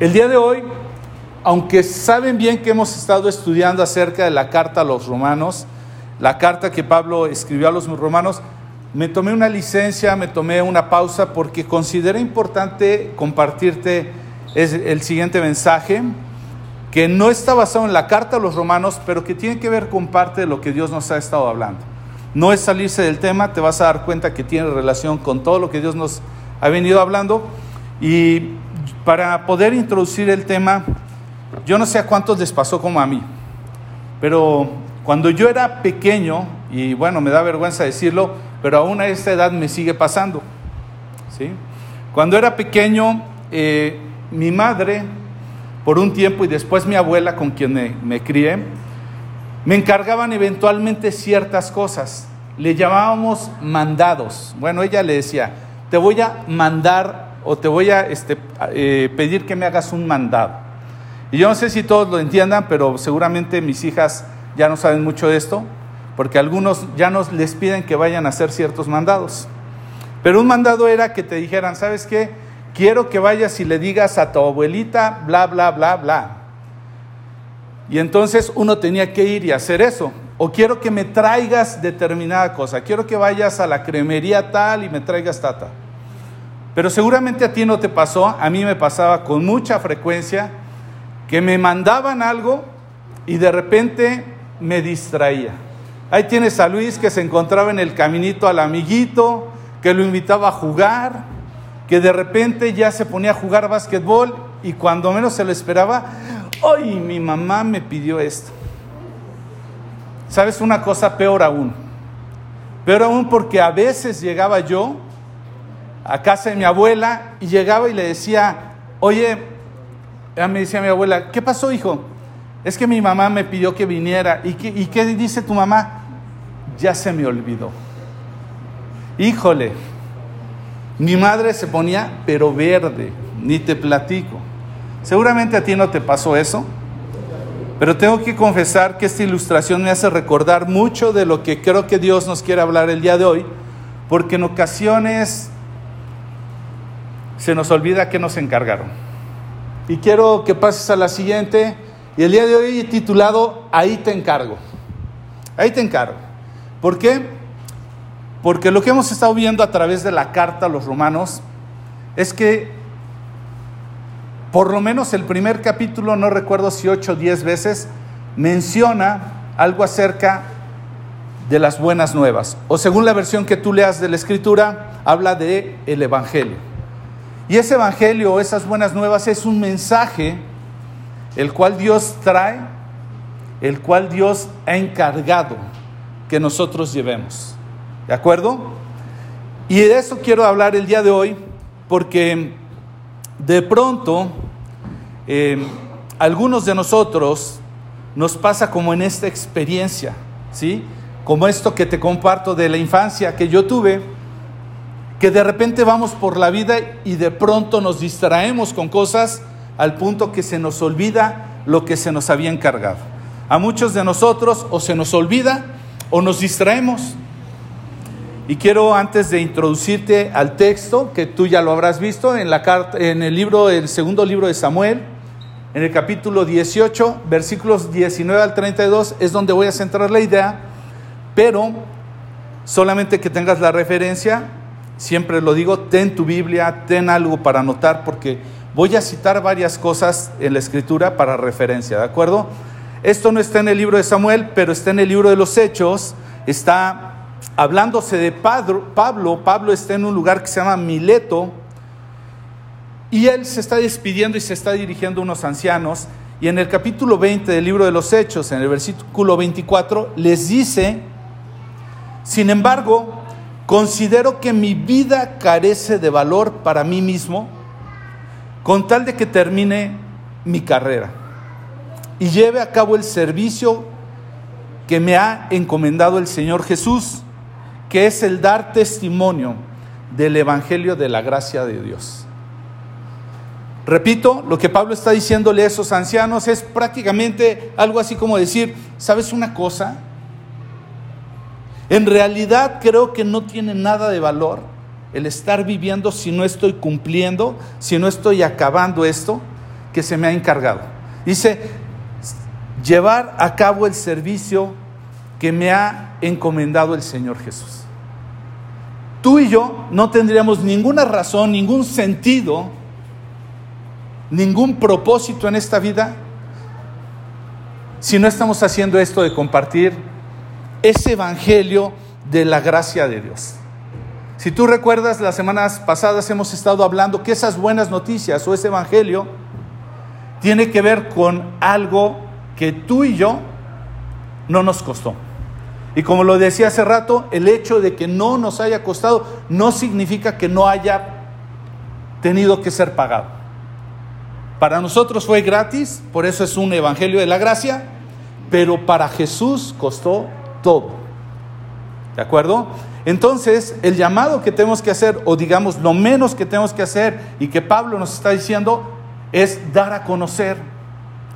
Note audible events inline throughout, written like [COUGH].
El día de hoy, aunque saben bien que hemos estado estudiando acerca de la carta a los romanos, la carta que Pablo escribió a los romanos, me tomé una licencia, me tomé una pausa porque consideré importante compartirte el siguiente mensaje que no está basado en la carta a los romanos, pero que tiene que ver con parte de lo que Dios nos ha estado hablando. No es salirse del tema, te vas a dar cuenta que tiene relación con todo lo que Dios nos ha venido hablando. Y para poder introducir el tema, yo no sé a cuántos les pasó como a mí, pero cuando yo era pequeño, y bueno, me da vergüenza decirlo, pero aún a esta edad me sigue pasando. ¿sí? Cuando era pequeño, eh, mi madre, por un tiempo, y después mi abuela, con quien me, me crié, me encargaban eventualmente ciertas cosas. Le llamábamos mandados. Bueno, ella le decía, te voy a mandar o te voy a este, eh, pedir que me hagas un mandado. Y yo no sé si todos lo entiendan, pero seguramente mis hijas ya no saben mucho de esto, porque algunos ya nos les piden que vayan a hacer ciertos mandados. Pero un mandado era que te dijeran, ¿sabes qué? Quiero que vayas y le digas a tu abuelita, bla, bla, bla, bla. Y entonces uno tenía que ir y hacer eso. O quiero que me traigas determinada cosa. Quiero que vayas a la cremería tal y me traigas tata. Pero seguramente a ti no te pasó, a mí me pasaba con mucha frecuencia que me mandaban algo y de repente me distraía. Ahí tienes a Luis que se encontraba en el caminito al amiguito, que lo invitaba a jugar, que de repente ya se ponía a jugar básquetbol y cuando menos se lo esperaba, ¡ay, mi mamá me pidió esto! ¿Sabes una cosa peor aún? Peor aún porque a veces llegaba yo a casa de mi abuela y llegaba y le decía, oye, me decía mi abuela, ¿qué pasó hijo? Es que mi mamá me pidió que viniera. ¿Y qué, ¿Y qué dice tu mamá? Ya se me olvidó. Híjole, mi madre se ponía pero verde, ni te platico. Seguramente a ti no te pasó eso. Pero tengo que confesar que esta ilustración me hace recordar mucho de lo que creo que Dios nos quiere hablar el día de hoy, porque en ocasiones se nos olvida que nos encargaron. Y quiero que pases a la siguiente, y el día de hoy titulado Ahí te encargo. Ahí te encargo. ¿Por qué? Porque lo que hemos estado viendo a través de la carta a los romanos es que por lo menos el primer capítulo, no recuerdo si ocho o diez veces, menciona algo acerca de las buenas nuevas. O según la versión que tú leas de la escritura, habla de el evangelio. Y ese evangelio esas buenas nuevas es un mensaje el cual Dios trae, el cual Dios ha encargado que nosotros llevemos. ¿De acuerdo? Y de eso quiero hablar el día de hoy porque de pronto, eh, algunos de nosotros nos pasa como en esta experiencia, ¿sí? Como esto que te comparto de la infancia que yo tuve, que de repente vamos por la vida y de pronto nos distraemos con cosas al punto que se nos olvida lo que se nos había encargado. A muchos de nosotros o se nos olvida o nos distraemos. Y quiero antes de introducirte al texto, que tú ya lo habrás visto en, la carta, en el libro, el segundo libro de Samuel, en el capítulo 18, versículos 19 al 32, es donde voy a centrar la idea, pero solamente que tengas la referencia, siempre lo digo, ten tu Biblia, ten algo para anotar, porque voy a citar varias cosas en la escritura para referencia, ¿de acuerdo? Esto no está en el libro de Samuel, pero está en el libro de los Hechos, está hablándose de Pablo, Pablo está en un lugar que se llama Mileto. Y él se está despidiendo y se está dirigiendo a unos ancianos. Y en el capítulo 20 del libro de los Hechos, en el versículo 24, les dice, sin embargo, considero que mi vida carece de valor para mí mismo con tal de que termine mi carrera y lleve a cabo el servicio que me ha encomendado el Señor Jesús que es el dar testimonio del Evangelio de la gracia de Dios. Repito, lo que Pablo está diciéndole a esos ancianos es prácticamente algo así como decir, ¿sabes una cosa? En realidad creo que no tiene nada de valor el estar viviendo si no estoy cumpliendo, si no estoy acabando esto, que se me ha encargado. Dice, llevar a cabo el servicio que me ha encomendado el Señor Jesús. Tú y yo no tendríamos ninguna razón, ningún sentido, ningún propósito en esta vida si no estamos haciendo esto de compartir ese evangelio de la gracia de Dios. Si tú recuerdas, las semanas pasadas hemos estado hablando que esas buenas noticias o ese evangelio tiene que ver con algo que tú y yo no nos costó. Y como lo decía hace rato, el hecho de que no nos haya costado no significa que no haya tenido que ser pagado. Para nosotros fue gratis, por eso es un evangelio de la gracia, pero para Jesús costó todo. ¿De acuerdo? Entonces, el llamado que tenemos que hacer, o digamos lo menos que tenemos que hacer, y que Pablo nos está diciendo, es dar a conocer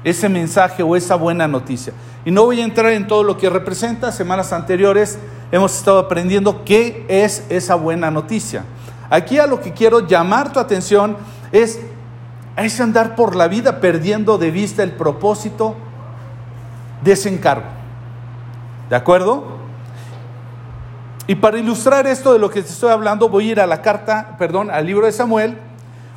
ese mensaje o esa buena noticia. Y no voy a entrar en todo lo que representa, semanas anteriores hemos estado aprendiendo qué es esa buena noticia. Aquí a lo que quiero llamar tu atención es a ese andar por la vida perdiendo de vista el propósito de ese encargo. ¿De acuerdo? Y para ilustrar esto de lo que te estoy hablando, voy a ir a la carta, perdón, al libro de Samuel,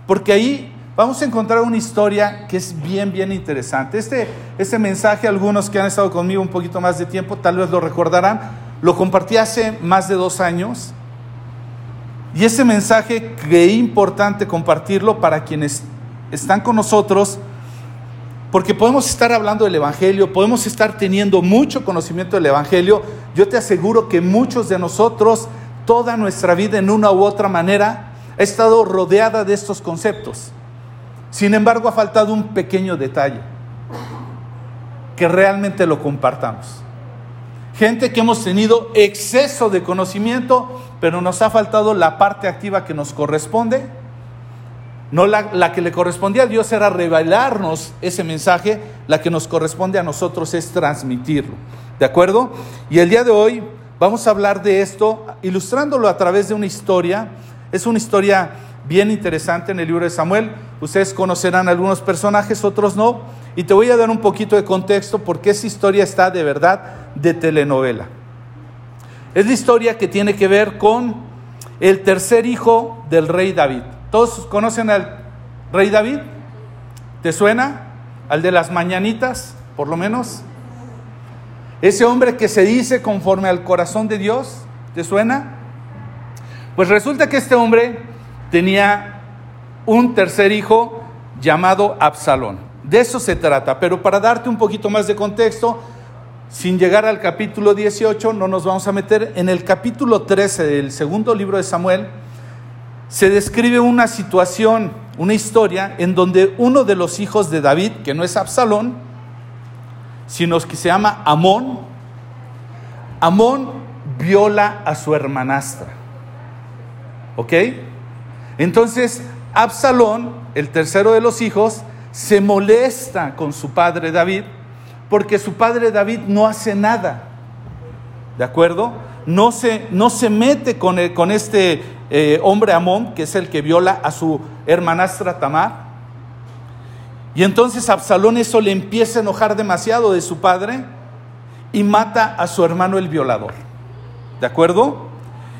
porque ahí vamos a encontrar una historia que es bien, bien interesante. Este, este mensaje, algunos que han estado conmigo un poquito más de tiempo, tal vez lo recordarán, lo compartí hace más de dos años. Y ese mensaje creí importante compartirlo para quienes están con nosotros, porque podemos estar hablando del Evangelio, podemos estar teniendo mucho conocimiento del Evangelio. Yo te aseguro que muchos de nosotros, toda nuestra vida en una u otra manera, ha estado rodeada de estos conceptos. Sin embargo, ha faltado un pequeño detalle, que realmente lo compartamos. Gente que hemos tenido exceso de conocimiento, pero nos ha faltado la parte activa que nos corresponde. No la, la, que le correspondía a Dios era revelarnos ese mensaje, la que nos corresponde a nosotros es transmitirlo. ¿De acuerdo? Y el día de hoy vamos a hablar de esto, ilustrándolo a través de una historia. Es una historia bien interesante en el libro de Samuel. Ustedes conocerán algunos personajes, otros no. Y te voy a dar un poquito de contexto porque esa historia está de verdad de telenovela. Es la historia que tiene que ver con el tercer hijo del rey David. ¿Todos conocen al rey David? ¿Te suena? Al de las mañanitas, por lo menos. Ese hombre que se dice conforme al corazón de Dios, ¿te suena? Pues resulta que este hombre tenía un tercer hijo llamado Absalón. De eso se trata, pero para darte un poquito más de contexto, sin llegar al capítulo 18, no nos vamos a meter en el capítulo 13 del segundo libro de Samuel, se describe una situación, una historia en donde uno de los hijos de David, que no es Absalón, sino que se llama Amón, Amón viola a su hermanastra. ¿Ok? Entonces, Absalón, el tercero de los hijos, se molesta con su padre David porque su padre David no hace nada. ¿De acuerdo? No se, no se mete con, con este eh, hombre Amón, que es el que viola a su hermanastra Tamar. Y entonces Absalón eso le empieza a enojar demasiado de su padre y mata a su hermano el violador. ¿De acuerdo?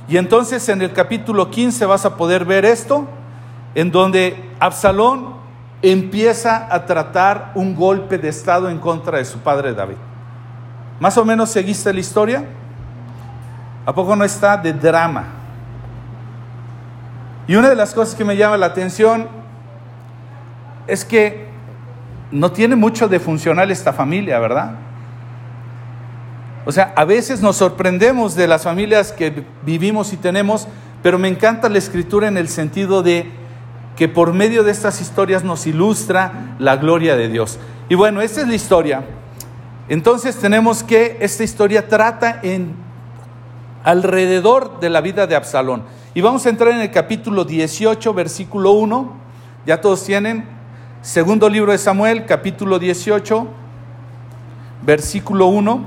Y entonces en el capítulo 15 vas a poder ver esto, en donde Absalón empieza a tratar un golpe de Estado en contra de su padre David. ¿Más o menos seguiste la historia? ¿A poco no está de drama? Y una de las cosas que me llama la atención es que no tiene mucho de funcional esta familia, ¿verdad? O sea, a veces nos sorprendemos de las familias que vivimos y tenemos, pero me encanta la escritura en el sentido de que por medio de estas historias nos ilustra la gloria de Dios. Y bueno, esta es la historia. Entonces tenemos que esta historia trata en alrededor de la vida de Absalón. Y vamos a entrar en el capítulo 18, versículo 1. Ya todos tienen. Segundo libro de Samuel, capítulo 18, versículo 1.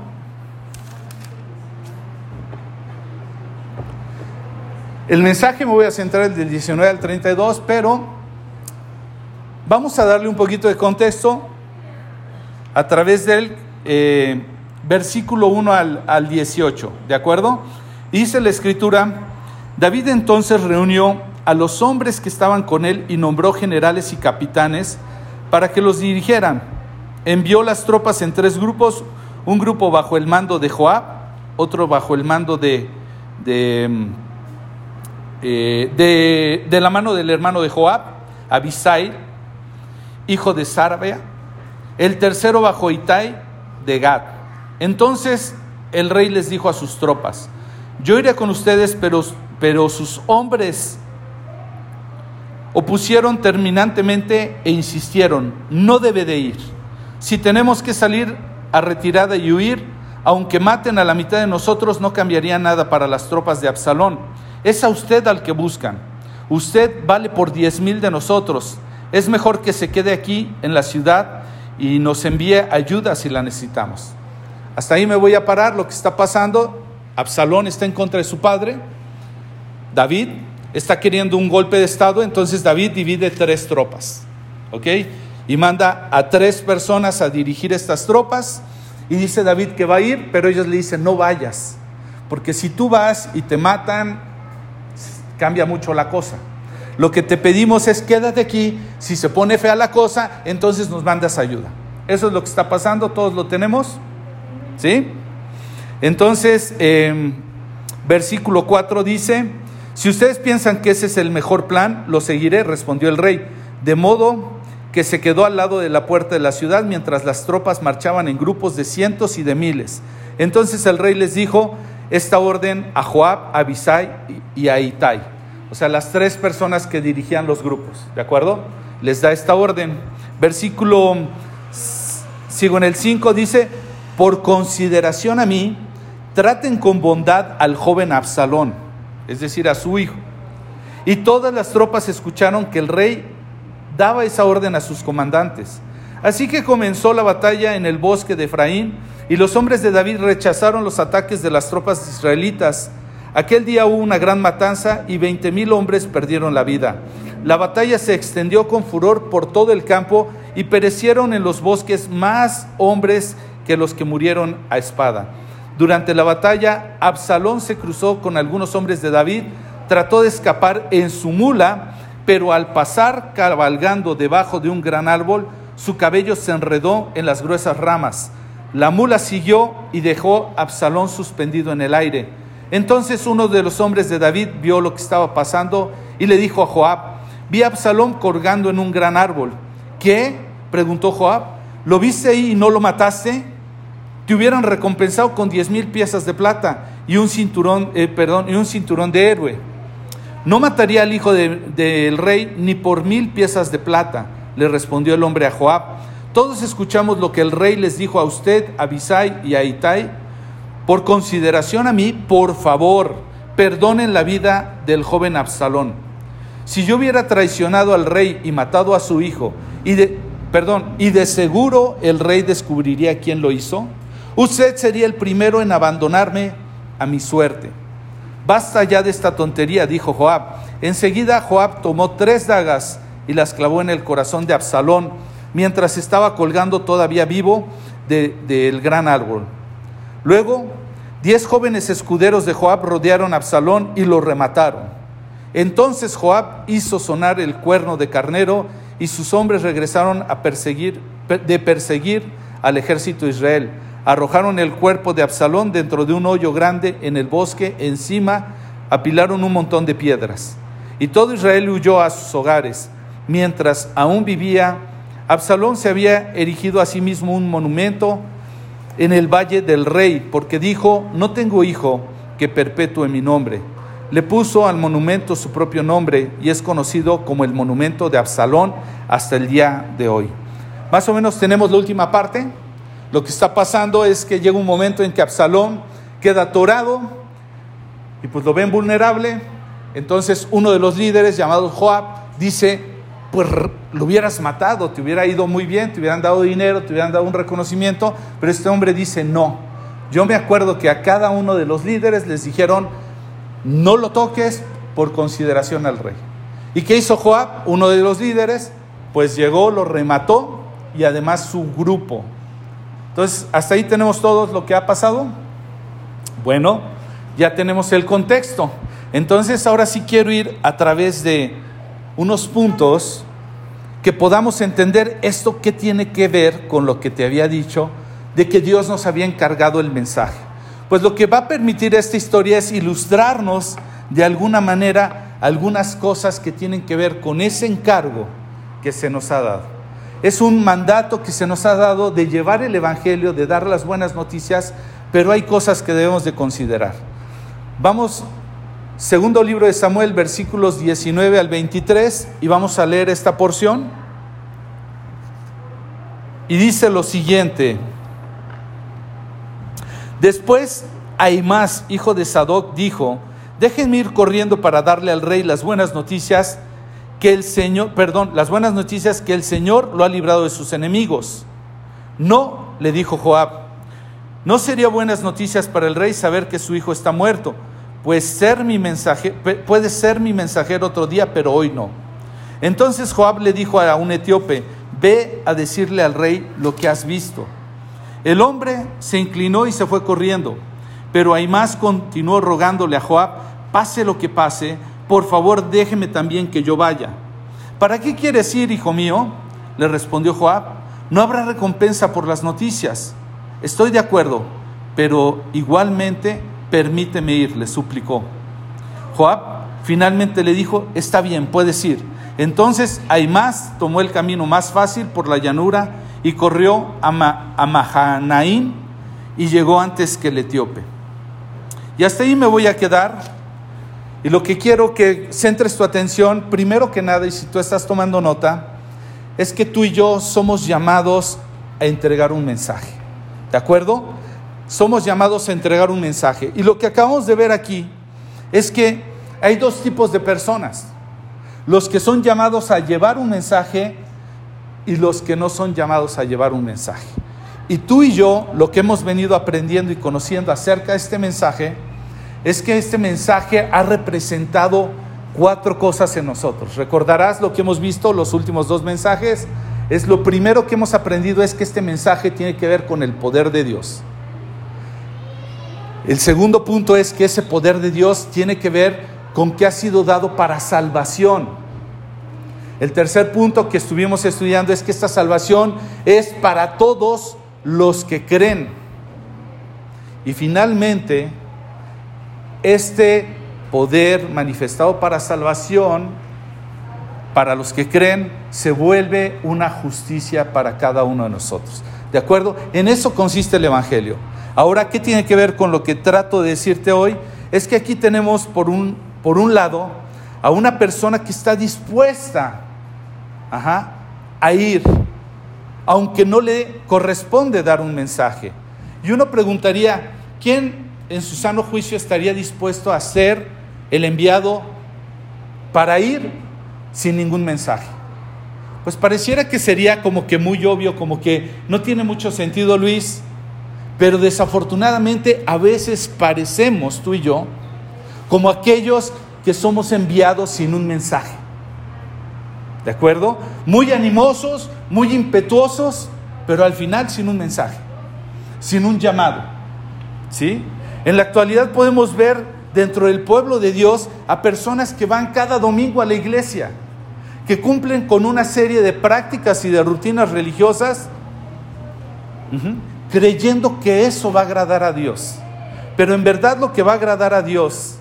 El mensaje me voy a centrar del 19 al 32, pero Vamos a darle un poquito de contexto a través del eh, versículo 1 al, al 18, ¿de acuerdo? Dice la escritura, David entonces reunió a los hombres que estaban con él y nombró generales y capitanes para que los dirigieran. Envió las tropas en tres grupos, un grupo bajo el mando de Joab, otro bajo el mando de, de, eh, de, la mano del hermano de Joab, Abisai, hijo de Sarbea, el tercero bajo Itai de Gad. Entonces el rey les dijo a sus tropas, yo iré con ustedes, pero, pero sus hombres opusieron terminantemente e insistieron, no debe de ir. Si tenemos que salir a retirada y huir, aunque maten a la mitad de nosotros, no cambiaría nada para las tropas de Absalón. Es a usted al que buscan. Usted vale por diez mil de nosotros. Es mejor que se quede aquí en la ciudad y nos envíe ayuda si la necesitamos. Hasta ahí me voy a parar lo que está pasando. Absalón está en contra de su padre. David está queriendo un golpe de Estado, entonces David divide tres tropas. ¿Ok? Y manda a tres personas a dirigir estas tropas. Y dice David que va a ir, pero ellos le dicen, no vayas. Porque si tú vas y te matan, cambia mucho la cosa. Lo que te pedimos es quédate aquí, si se pone fea la cosa, entonces nos mandas ayuda. Eso es lo que está pasando, todos lo tenemos. ¿Sí? Entonces, em, versículo 4 dice, si ustedes piensan que ese es el mejor plan, lo seguiré, respondió el rey. De modo que se quedó al lado de la puerta de la ciudad mientras las tropas marchaban en grupos de cientos y de miles. Entonces el rey les dijo esta orden a Joab, a Abisai y a Itai o sea, las tres personas que dirigían los grupos, ¿de acuerdo? Les da esta orden. Versículo, sigo en el 5, dice, por consideración a mí, traten con bondad al joven Absalón, es decir, a su hijo. Y todas las tropas escucharon que el rey daba esa orden a sus comandantes. Así que comenzó la batalla en el bosque de Efraín y los hombres de David rechazaron los ataques de las tropas israelitas Aquel día hubo una gran matanza y veinte mil hombres perdieron la vida. La batalla se extendió con furor por todo el campo y perecieron en los bosques más hombres que los que murieron a espada. Durante la batalla, Absalón se cruzó con algunos hombres de David, trató de escapar en su mula, pero al pasar cabalgando debajo de un gran árbol, su cabello se enredó en las gruesas ramas. La mula siguió y dejó a Absalón suspendido en el aire. Entonces uno de los hombres de David vio lo que estaba pasando y le dijo a Joab, vi a Absalón colgando en un gran árbol. ¿Qué? preguntó Joab. ¿Lo viste ahí y no lo mataste? Te hubieran recompensado con diez mil piezas de plata y un cinturón, eh, perdón, y un cinturón de héroe. No mataría al hijo del rey ni por mil piezas de plata, le respondió el hombre a Joab. Todos escuchamos lo que el rey les dijo a usted, a Abisai y a Itai por consideración a mí, por favor, perdonen la vida del joven Absalón. Si yo hubiera traicionado al rey y matado a su hijo, y de, perdón, y de seguro el rey descubriría quién lo hizo, usted sería el primero en abandonarme a mi suerte. Basta ya de esta tontería, dijo Joab. Enseguida Joab tomó tres dagas y las clavó en el corazón de Absalón mientras estaba colgando todavía vivo del gran árbol. Luego, diez jóvenes escuderos de Joab rodearon a Absalón y lo remataron. Entonces Joab hizo sonar el cuerno de carnero y sus hombres regresaron a perseguir, de perseguir al ejército de Israel. Arrojaron el cuerpo de Absalón dentro de un hoyo grande en el bosque, encima apilaron un montón de piedras. Y todo Israel huyó a sus hogares. Mientras aún vivía, Absalón se había erigido a sí mismo un monumento en el valle del rey, porque dijo, no tengo hijo que perpetúe mi nombre. Le puso al monumento su propio nombre y es conocido como el monumento de Absalón hasta el día de hoy. Más o menos tenemos la última parte. Lo que está pasando es que llega un momento en que Absalón queda atorado y pues lo ven vulnerable. Entonces uno de los líderes llamado Joab dice, pues lo hubieras matado, te hubiera ido muy bien, te hubieran dado dinero, te hubieran dado un reconocimiento, pero este hombre dice no. Yo me acuerdo que a cada uno de los líderes les dijeron, no lo toques por consideración al rey. ¿Y qué hizo Joab, uno de los líderes? pues llegó, lo remató y además su grupo. Entonces, hasta ahí tenemos todo lo que ha pasado. Bueno, ya tenemos el contexto. Entonces, ahora sí quiero ir a través de unos puntos que podamos entender esto que tiene que ver con lo que te había dicho de que Dios nos había encargado el mensaje. Pues lo que va a permitir esta historia es ilustrarnos de alguna manera algunas cosas que tienen que ver con ese encargo que se nos ha dado. Es un mandato que se nos ha dado de llevar el Evangelio, de dar las buenas noticias, pero hay cosas que debemos de considerar. Vamos, segundo libro de Samuel, versículos 19 al 23, y vamos a leer esta porción. Y dice lo siguiente, después Aimás, hijo de Sadoc, dijo, déjenme ir corriendo para darle al rey las buenas noticias que el Señor, perdón, las buenas noticias que el Señor lo ha librado de sus enemigos. No, le dijo Joab, no sería buenas noticias para el rey saber que su hijo está muerto, pues ser mi mensaje, puede ser mi mensajero otro día, pero hoy no. Entonces Joab le dijo a un etíope, ve a decirle al rey lo que has visto. El hombre se inclinó y se fue corriendo, pero Aimás continuó rogándole a Joab, pase lo que pase, por favor déjeme también que yo vaya. ¿Para qué quieres ir, hijo mío? Le respondió Joab, no habrá recompensa por las noticias. Estoy de acuerdo, pero igualmente permíteme ir, le suplicó. Joab finalmente le dijo, está bien, puedes ir. Entonces Aimás tomó el camino más fácil por la llanura y corrió a, Mahanaín y llegó antes que el etíope. Y hasta ahí me voy a quedar y lo que quiero que centres tu atención, primero que nada, y si tú estás tomando nota, es que tú y yo somos llamados a entregar un mensaje. ¿De acuerdo? Somos llamados a entregar un mensaje. Y lo que acabamos de ver aquí es que hay dos tipos de personas. Los que son llamados a llevar un mensaje y los que no son llamados a llevar un mensaje. Y tú y yo, lo que hemos venido aprendiendo y conociendo acerca de este mensaje, es que este mensaje ha representado cuatro cosas en nosotros. Recordarás lo que hemos visto, los últimos dos mensajes. Es lo primero que hemos aprendido es que este mensaje tiene que ver con el poder de Dios. El segundo punto es que ese poder de Dios tiene que ver con que ha sido dado para salvación. El tercer punto que estuvimos estudiando es que esta salvación es para todos los que creen. Y finalmente, este poder manifestado para salvación, para los que creen, se vuelve una justicia para cada uno de nosotros. ¿De acuerdo? En eso consiste el Evangelio. Ahora, ¿qué tiene que ver con lo que trato de decirte hoy? Es que aquí tenemos por un, por un lado a una persona que está dispuesta a ir, aunque no le corresponde dar un mensaje. Y uno preguntaría, ¿quién en su sano juicio estaría dispuesto a ser el enviado para ir sin ningún mensaje. Pues pareciera que sería como que muy obvio, como que no tiene mucho sentido Luis, pero desafortunadamente a veces parecemos tú y yo como aquellos que somos enviados sin un mensaje. ¿De acuerdo? Muy animosos, muy impetuosos, pero al final sin un mensaje, sin un llamado. ¿Sí? En la actualidad podemos ver dentro del pueblo de Dios a personas que van cada domingo a la iglesia, que cumplen con una serie de prácticas y de rutinas religiosas, creyendo que eso va a agradar a Dios. Pero en verdad lo que va a agradar a Dios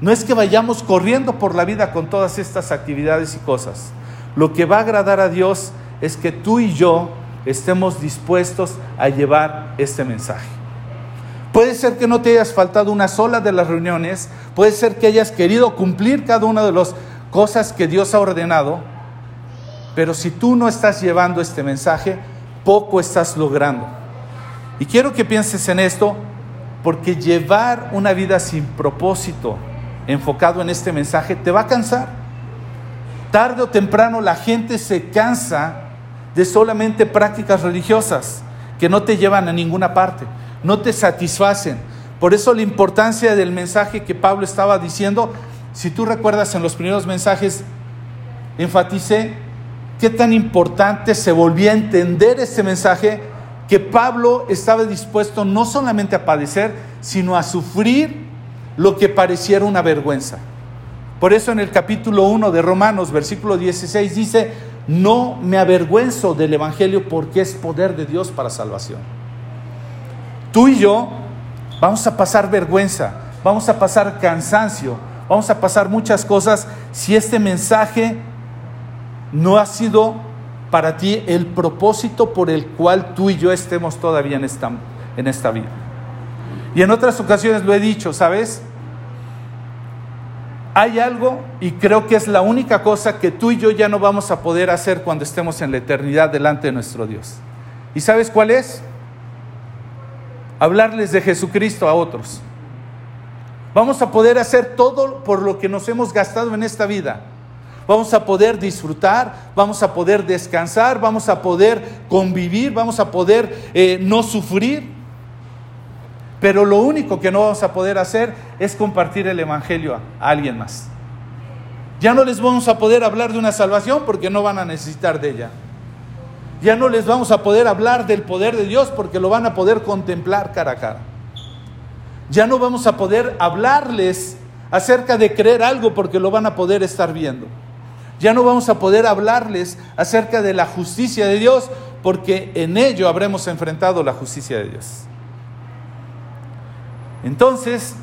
no es que vayamos corriendo por la vida con todas estas actividades y cosas. Lo que va a agradar a Dios es que tú y yo estemos dispuestos a llevar este mensaje. Puede ser que no te hayas faltado una sola de las reuniones, puede ser que hayas querido cumplir cada una de las cosas que Dios ha ordenado, pero si tú no estás llevando este mensaje, poco estás logrando. Y quiero que pienses en esto, porque llevar una vida sin propósito, enfocado en este mensaje, te va a cansar. Tarde o temprano la gente se cansa de solamente prácticas religiosas que no te llevan a ninguna parte no te satisfacen. Por eso la importancia del mensaje que Pablo estaba diciendo, si tú recuerdas en los primeros mensajes, enfaticé qué tan importante se volvía a entender este mensaje que Pablo estaba dispuesto no solamente a padecer, sino a sufrir lo que pareciera una vergüenza. Por eso en el capítulo 1 de Romanos, versículo 16, dice, no me avergüenzo del Evangelio porque es poder de Dios para salvación. Tú y yo vamos a pasar vergüenza, vamos a pasar cansancio, vamos a pasar muchas cosas si este mensaje no ha sido para ti el propósito por el cual tú y yo estemos todavía en esta, en esta vida. Y en otras ocasiones lo he dicho, ¿sabes? Hay algo, y creo que es la única cosa que tú y yo ya no vamos a poder hacer cuando estemos en la eternidad delante de nuestro Dios. ¿Y sabes cuál es? Hablarles de Jesucristo a otros. Vamos a poder hacer todo por lo que nos hemos gastado en esta vida vamos a poder disfrutar, vamos a poder descansar, vamos a poder convivir, vamos a poder eh, no sufrir. Pero lo único que no vamos a poder hacer es compartir el Evangelio a, alguien más. Ya no les vamos a poder hablar de una salvación porque no van a necesitar de ella. Ya no les vamos a poder hablar del poder de Dios porque lo van a poder contemplar cara a cara. Ya no vamos a poder hablarles acerca de creer algo porque lo van a poder estar viendo. Ya no vamos a poder hablarles acerca de la justicia de Dios porque en ello habremos enfrentado la justicia de Dios. Entonces,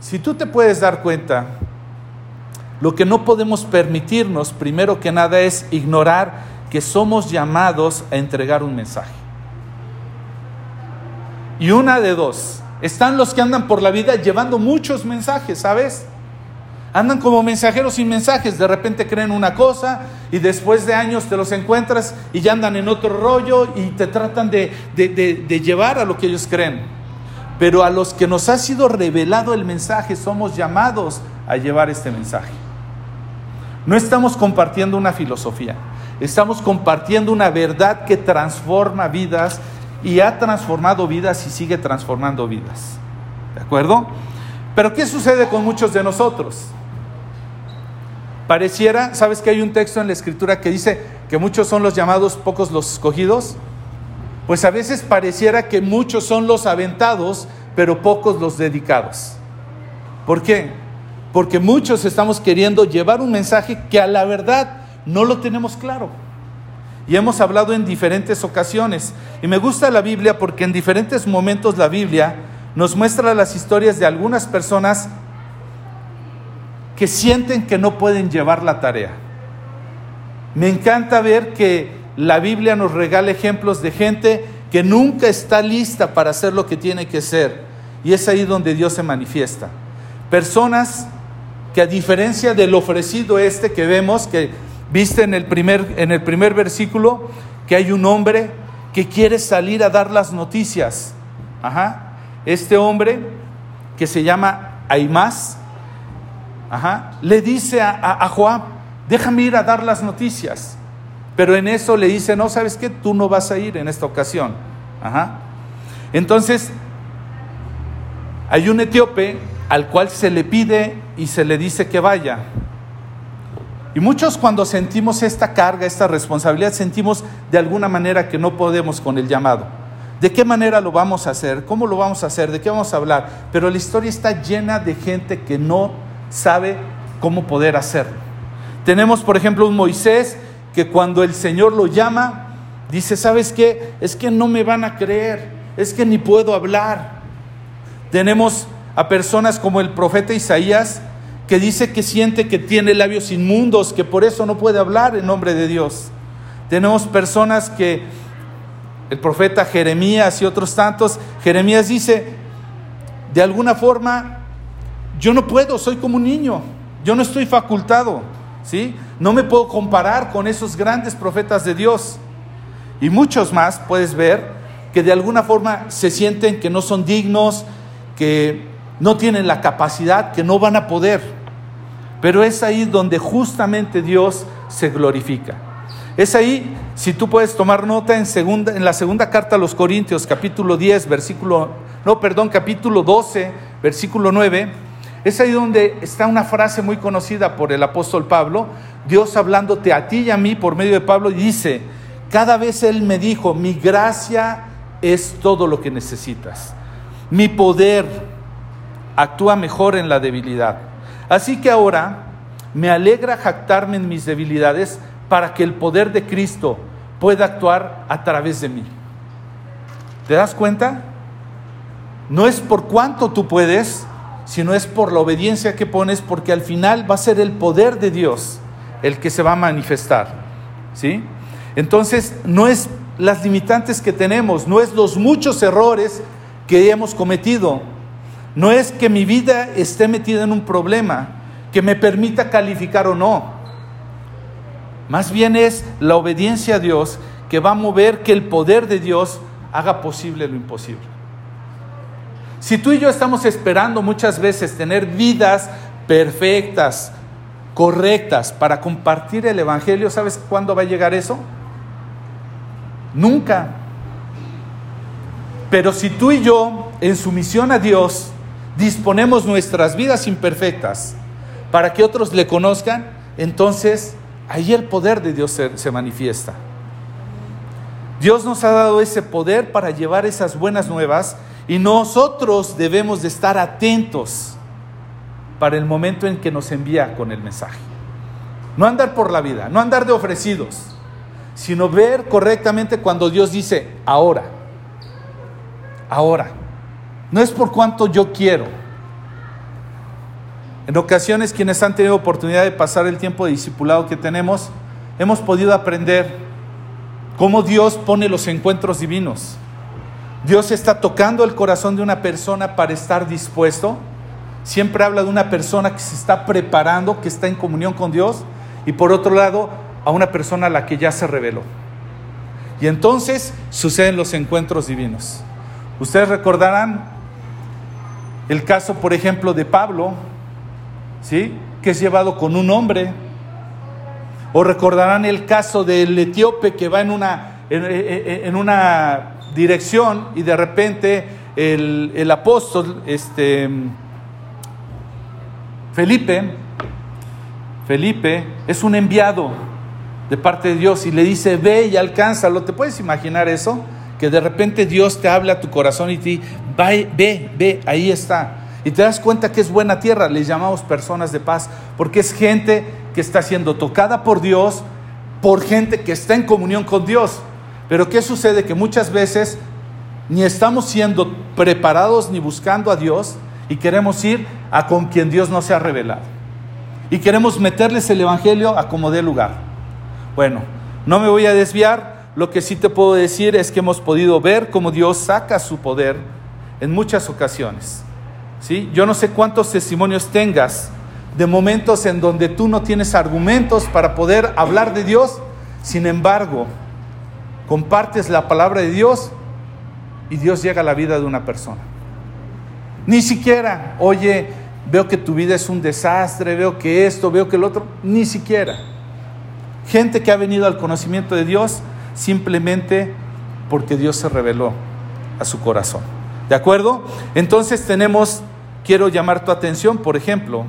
si tú te puedes dar cuenta, lo que no podemos permitirnos, primero que nada, es ignorar que somos llamados a entregar un mensaje. Y una de dos, están los que andan por la vida llevando muchos mensajes, ¿sabes? Andan como mensajeros sin mensajes, de repente creen una cosa y después de años te los encuentras y ya andan en otro rollo y te tratan de, de, llevar a lo que ellos creen. Pero a los que nos ha sido revelado el mensaje somos llamados a llevar este mensaje. No estamos compartiendo una filosofía, estamos compartiendo una verdad que transforma vidas y ha transformado vidas y sigue transformando vidas. ¿De acuerdo? Pero ¿qué sucede con muchos de nosotros? Pareciera, ¿sabes que hay un texto en la escritura que dice que muchos son los llamados, pocos los escogidos? Pues a veces pareciera que muchos son los aventados, pero pocos los dedicados. ¿Por qué? Porque muchos estamos queriendo llevar un mensaje que a la verdad no lo tenemos claro. Y hemos hablado en diferentes ocasiones. Y me gusta la Biblia porque en diferentes momentos la Biblia nos muestra las historias de algunas personas que sienten que no pueden llevar la tarea. Me encanta ver que la Biblia nos regala ejemplos de gente que nunca está lista para hacer lo que tiene que ser. Y es ahí donde Dios se manifiesta. Personas que a diferencia del ofrecido este que vemos, que viste en el primer, en el primer versículo, que hay un hombre que quiere salir a dar las noticias. Ajá. Este hombre que se llama Aimás, le dice a, a, Joab, déjame ir a dar las noticias. Pero en eso le dice, no, ¿sabes qué? Tú no vas a ir en esta ocasión. Entonces, hay un etíope al cual se le pide y se le dice que vaya. Y muchos cuando sentimos esta carga, esta responsabilidad, sentimos de alguna manera que no podemos con el llamado. ¿De qué manera lo vamos a hacer? ¿Cómo lo vamos a hacer? ¿De qué vamos a hablar? Pero la historia está llena de gente que no sabe cómo poder hacerlo. Tenemos, por ejemplo, un Moisés que cuando el Señor lo llama, dice, ¿sabes qué? Es que no me van a creer, es que ni puedo hablar. Tenemos a personas como el profeta Isaías, que dice que siente que tiene labios inmundos, que por eso no puede hablar en nombre de Dios. Tenemos personas que, el profeta Jeremías y otros tantos, Jeremías dice, de alguna forma yo no puedo, soy como un niño, yo no estoy facultado, ¿sí? No me puedo comparar con esos grandes profetas de Dios. Y muchos más puedes ver que de alguna forma se sienten que no son dignos, que no tienen la capacidad, que no van a poder. Pero es ahí donde justamente Dios se glorifica. Es ahí, si tú puedes tomar nota en, la segunda carta a los Corintios, capítulo 10, versículo, no, perdón, capítulo 12, versículo 9, Es ahí donde está una frase muy conocida por el apóstol Pablo, Dios hablándote a ti y a mí por medio de Pablo, y dice, cada vez Él me dijo, mi gracia es todo lo que necesitas. Mi poder actúa mejor en la debilidad. Así que ahora me alegra jactarme en mis debilidades para que el poder de Cristo pueda actuar a través de mí. ¿Te das cuenta? No es por cuánto tú puedes, sino es por la obediencia que pones, porque al final va a ser el poder de Dios el que se va a manifestar. ¿Sí? Entonces, no es las limitantes que tenemos, no es los muchos errores que hemos cometido, no es que mi vida esté metida en un problema que me permita calificar o no. Más bien es la obediencia a Dios que va a mover que el poder de Dios haga posible lo imposible. Si tú y yo estamos esperando muchas veces tener vidas perfectas, correctas para compartir el Evangelio, ¿sabes cuándo va a llegar eso? Nunca. Pero si tú y yo, en sumisión a Dios, disponemos nuestras vidas imperfectas para que otros le conozcan, entonces ahí el poder de Dios se, manifiesta. Dios nos ha dado ese poder para llevar esas buenas nuevas y nosotros debemos de estar atentos para el momento en que nos envía con el mensaje. No andar por la vida, no andar de ofrecidos, sino ver correctamente cuando Dios dice, ahora, ahora. No es por cuanto yo quiero. En ocasiones quienes han tenido oportunidad de pasar el tiempo de discipulado que tenemos, hemos podido aprender cómo Dios pone los encuentros divinos. Dios está tocando el corazón de una persona para estar dispuesto. Siempre habla de una persona que se está preparando, que está en comunión con Dios. Y por otro lado, a una persona a la que ya se reveló. Y entonces suceden los encuentros divinos. Ustedes recordarán el caso, por ejemplo, de Pablo, ¿sí? que es llevado con un hombre. O recordarán el caso del etíope que va en una, en, una dirección y de repente el, el apóstol, este, Felipe, Felipe es un enviado de parte de Dios y le dice, ve y alcánzalo. ¿Te puedes imaginar eso? Que de repente Dios te habla a tu corazón y te dice, ve, ve, ahí está. Y te das cuenta que es buena tierra, les llamamos personas de paz, porque es gente que está siendo tocada por Dios, por gente que está en comunión con Dios. Pero ¿qué sucede? Que muchas veces ni estamos siendo preparados ni buscando a Dios y queremos ir a con quien Dios no se ha revelado. Y queremos meterles el Evangelio a como dé lugar. Bueno, no me voy a desviar, lo que sí te puedo decir es que hemos podido ver cómo Dios saca su poder en muchas ocasiones. ¿sí? Yo no sé cuántos testimonios tengas de momentos en donde tú no tienes argumentos para poder hablar de Dios, sin embargo, compartes la palabra de Dios y Dios llega a la vida de una persona. Ni siquiera, oye, veo que tu vida es un desastre, veo que esto, veo que el otro, ni siquiera. Gente que ha venido al conocimiento de Dios simplemente porque Dios se reveló a su corazón. ¿De acuerdo? Entonces tenemos, quiero llamar tu atención, por ejemplo,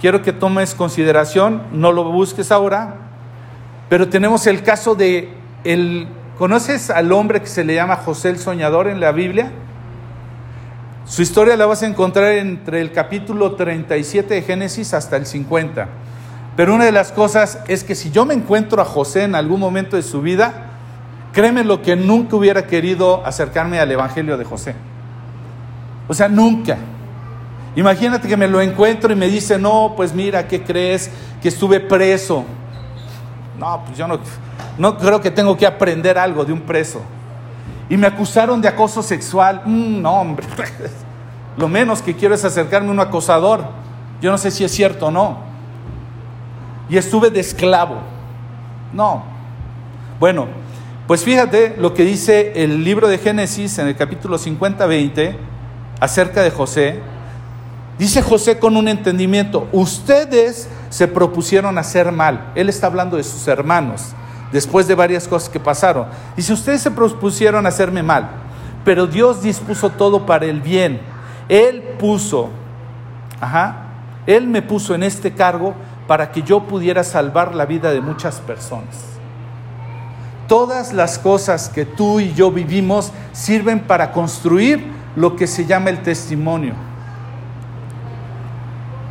quiero que tomes consideración, no lo busques ahora, pero tenemos el caso de el ¿Conoces al hombre que se le llama José el Soñador en la Biblia? Su historia la vas a encontrar entre el capítulo 37 de Génesis hasta el 50. Pero una de las cosas es que si yo me encuentro a José en algún momento de su vida, créeme lo que nunca hubiera querido acercarme al Evangelio de José. O sea, nunca. Imagínate que me lo encuentro y me dice, no, pues mira, ¿qué crees? Que estuve preso. No, pues yo no, no creo que tengo que aprender algo de un preso. Y me acusaron de acoso sexual. Mm, no, hombre. [LAUGHS] Lo menos que quiero es acercarme a un acosador. Yo no sé si es cierto o no y estuve de esclavo. No. Bueno, pues fíjate lo que dice el libro de Génesis en el capítulo 50-20 acerca de José. Dice José con un entendimiento, ustedes se propusieron hacer mal. Él está hablando de sus hermanos, después de varias cosas que pasaron. Dice, ustedes se propusieron hacerme mal, pero Dios dispuso todo para el bien. Él puso Ajá. Él me puso en este cargo para que yo pudiera salvar la vida de muchas personas. Todas las cosas que tú y yo vivimos sirven para construir lo que se llama el testimonio.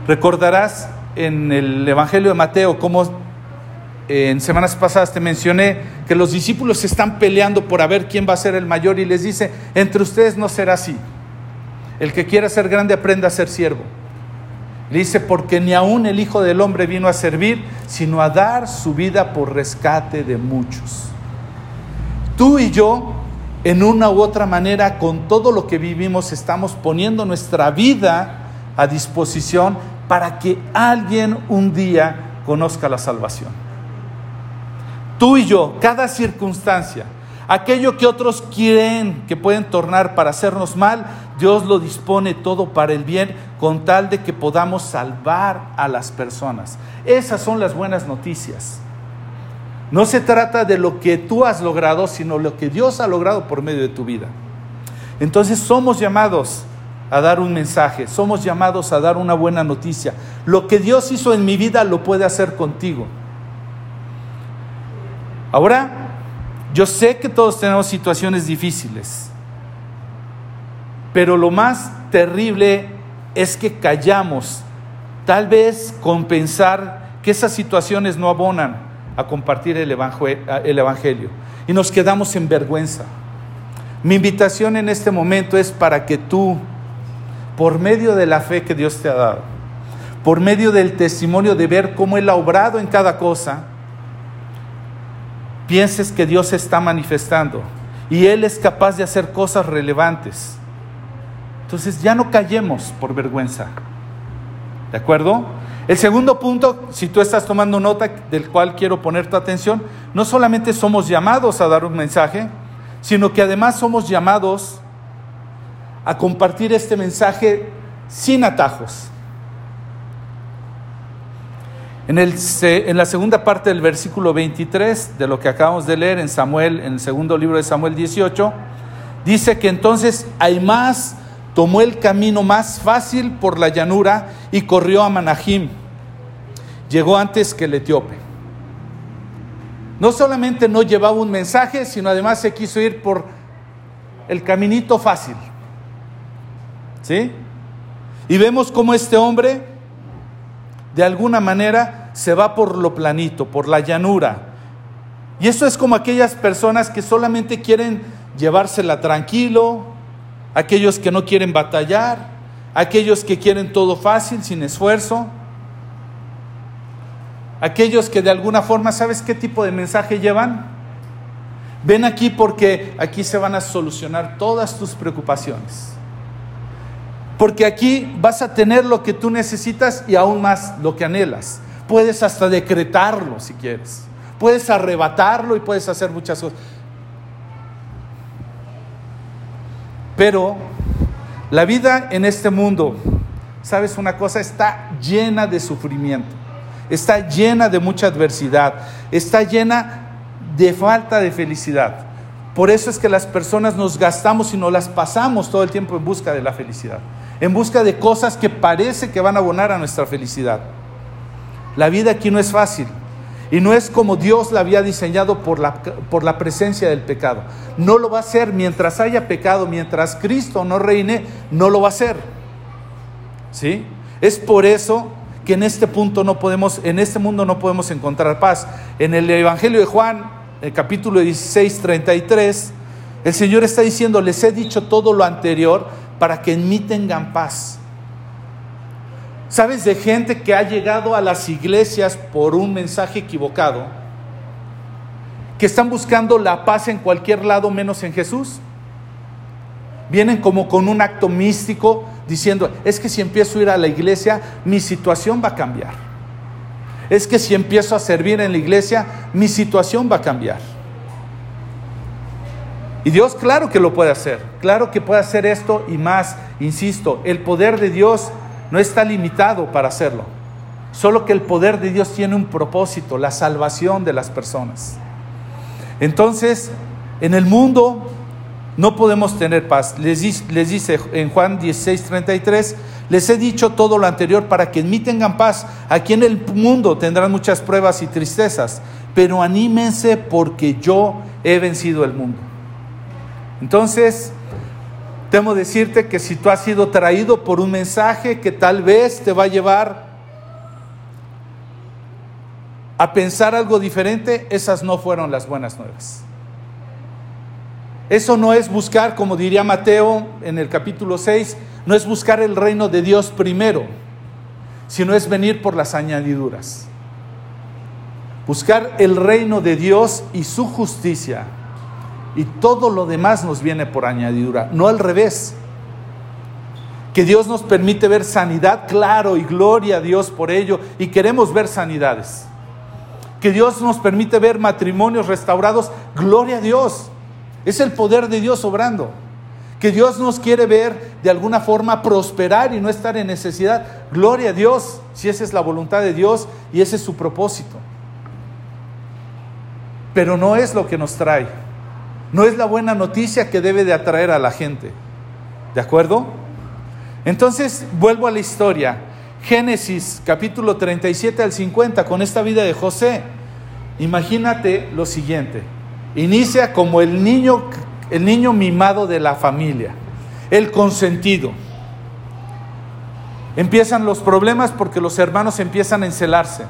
Recordarás en el Evangelio de Mateo cómo eh, en semanas pasadas te mencioné que los discípulos se están peleando por a ver quién va a ser el mayor y les dice, entre ustedes no será así. El que quiera ser grande aprenda a ser siervo. Le dice, porque ni aún el Hijo del Hombre vino a servir, sino a dar su vida por rescate de muchos. Tú y yo, en una u otra manera, con todo lo que vivimos, estamos poniendo nuestra vida a disposición para que alguien un día conozca la salvación. Tú y yo, cada circunstancia, aquello que otros quieren que pueden tornar para hacernos mal, Dios lo dispone todo para el bien con tal de que podamos salvar a las personas. Esas son las buenas noticias. No se trata de lo que tú has logrado, sino lo que Dios ha logrado por medio de tu vida. Entonces somos llamados a dar un mensaje, somos llamados a dar una buena noticia. Lo que Dios hizo en mi vida lo puede hacer contigo. Ahora, yo sé que todos tenemos situaciones difíciles, pero lo más terrible es que callamos, tal vez con pensar que esas situaciones no abonan a compartir el Evangelio y nos quedamos en vergüenza. Mi invitación en este momento es para que tú por medio de la fe que Dios te ha dado, por medio del testimonio de ver cómo Él ha obrado en cada cosa, pienses que Dios se está manifestando y Él es capaz de hacer cosas relevantes. Entonces ya no callemos por vergüenza. ¿De acuerdo? El segundo punto, si tú estás tomando nota del cual quiero poner tu atención, no solamente somos llamados a dar un mensaje, sino que además somos llamados a compartir este mensaje sin atajos. En, el, en, la segunda parte del versículo 23 de lo que acabamos de leer en Samuel, en el segundo libro de Samuel 18, dice que entonces Aimás tomó el camino más fácil por la llanura y corrió a Manahim. Llegó antes que el etíope. No solamente no llevaba un mensaje, sino además se quiso ir por el caminito fácil. ¿Sí? Y vemos cómo este hombre, de alguna manera, se va por lo planito, por la llanura. Y eso es como aquellas personas que solamente quieren llevársela tranquilo, aquellos que no quieren batallar, aquellos que quieren todo fácil, sin esfuerzo, aquellos que de alguna forma, ¿sabes qué tipo de mensaje llevan? Ven aquí porque aquí se van a solucionar todas tus preocupaciones. Porque aquí vas a tener lo que tú necesitas y aún más lo que anhelas. Puedes hasta decretarlo si quieres. Puedes arrebatarlo y puedes hacer muchas cosas. Pero la vida en este mundo, ¿sabes una cosa? Está llena de sufrimiento. Está llena de mucha adversidad. Está llena de falta de felicidad. Por eso es que las personas nos gastamos y nos las pasamos todo el tiempo en busca de la felicidad en busca de cosas que parece que van a abonar a nuestra felicidad. La vida aquí no es fácil y no es como Dios la había diseñado por la, por la presencia del pecado. No lo va a hacer mientras haya pecado, mientras Cristo no reine, no lo va a hacer. ¿Sí? Es por eso que en este punto no podemos, en este mundo no podemos encontrar paz. En el Evangelio de Juan, capítulo 16, 33, el Señor está diciendo, les he dicho todo lo anterior para que en mí tengan paz. ¿Sabes de gente que ha llegado a las iglesias por un mensaje equivocado? Que están buscando la paz en cualquier lado menos en Jesús. Vienen como con un acto místico diciendo, es que si empiezo a ir a la iglesia, mi situación va a cambiar. Es que si empiezo a servir en la iglesia, mi situación va a cambiar. Y Dios claro que lo puede hacer, claro que puede hacer esto y más. Insisto, el poder de Dios no está limitado para hacerlo, solo que el poder de Dios tiene un propósito, la salvación de las personas. Entonces, en el mundo no podemos tener paz. Les, dice en Juan 16, 33, Les he dicho todo lo anterior para que en mí tengan paz. Aquí en el mundo tendrán muchas pruebas y tristezas, pero anímense porque yo he vencido el mundo. Entonces, temo decirte que si tú has sido traído por un mensaje que tal vez te va a llevar a pensar algo diferente, esas no fueron las buenas nuevas. Eso no es buscar, como diría Mateo en el capítulo 6, no es buscar el reino de Dios primero, sino es venir por las añadiduras. Buscar el reino de Dios y su justicia. Y todo lo demás nos viene por añadidura, no al revés. Que Dios nos permite ver sanidad, claro, y gloria a Dios por ello. Y queremos ver sanidades. Que Dios nos permite ver matrimonios restaurados, gloria a Dios. Es el poder de Dios obrando. Que Dios nos quiere ver de alguna forma prosperar y no estar en necesidad. Gloria a Dios, si esa es la voluntad de Dios y ese es su propósito. Pero no es lo que nos trae. No es la buena noticia que debe de atraer a la gente. ¿De acuerdo? Entonces, vuelvo a la historia. Génesis capítulo 37 al 50 con esta vida de José. Imagínate lo siguiente. Inicia como el niño, el niño mimado de la familia, el consentido. Empiezan los problemas porque los hermanos empiezan a encelarse.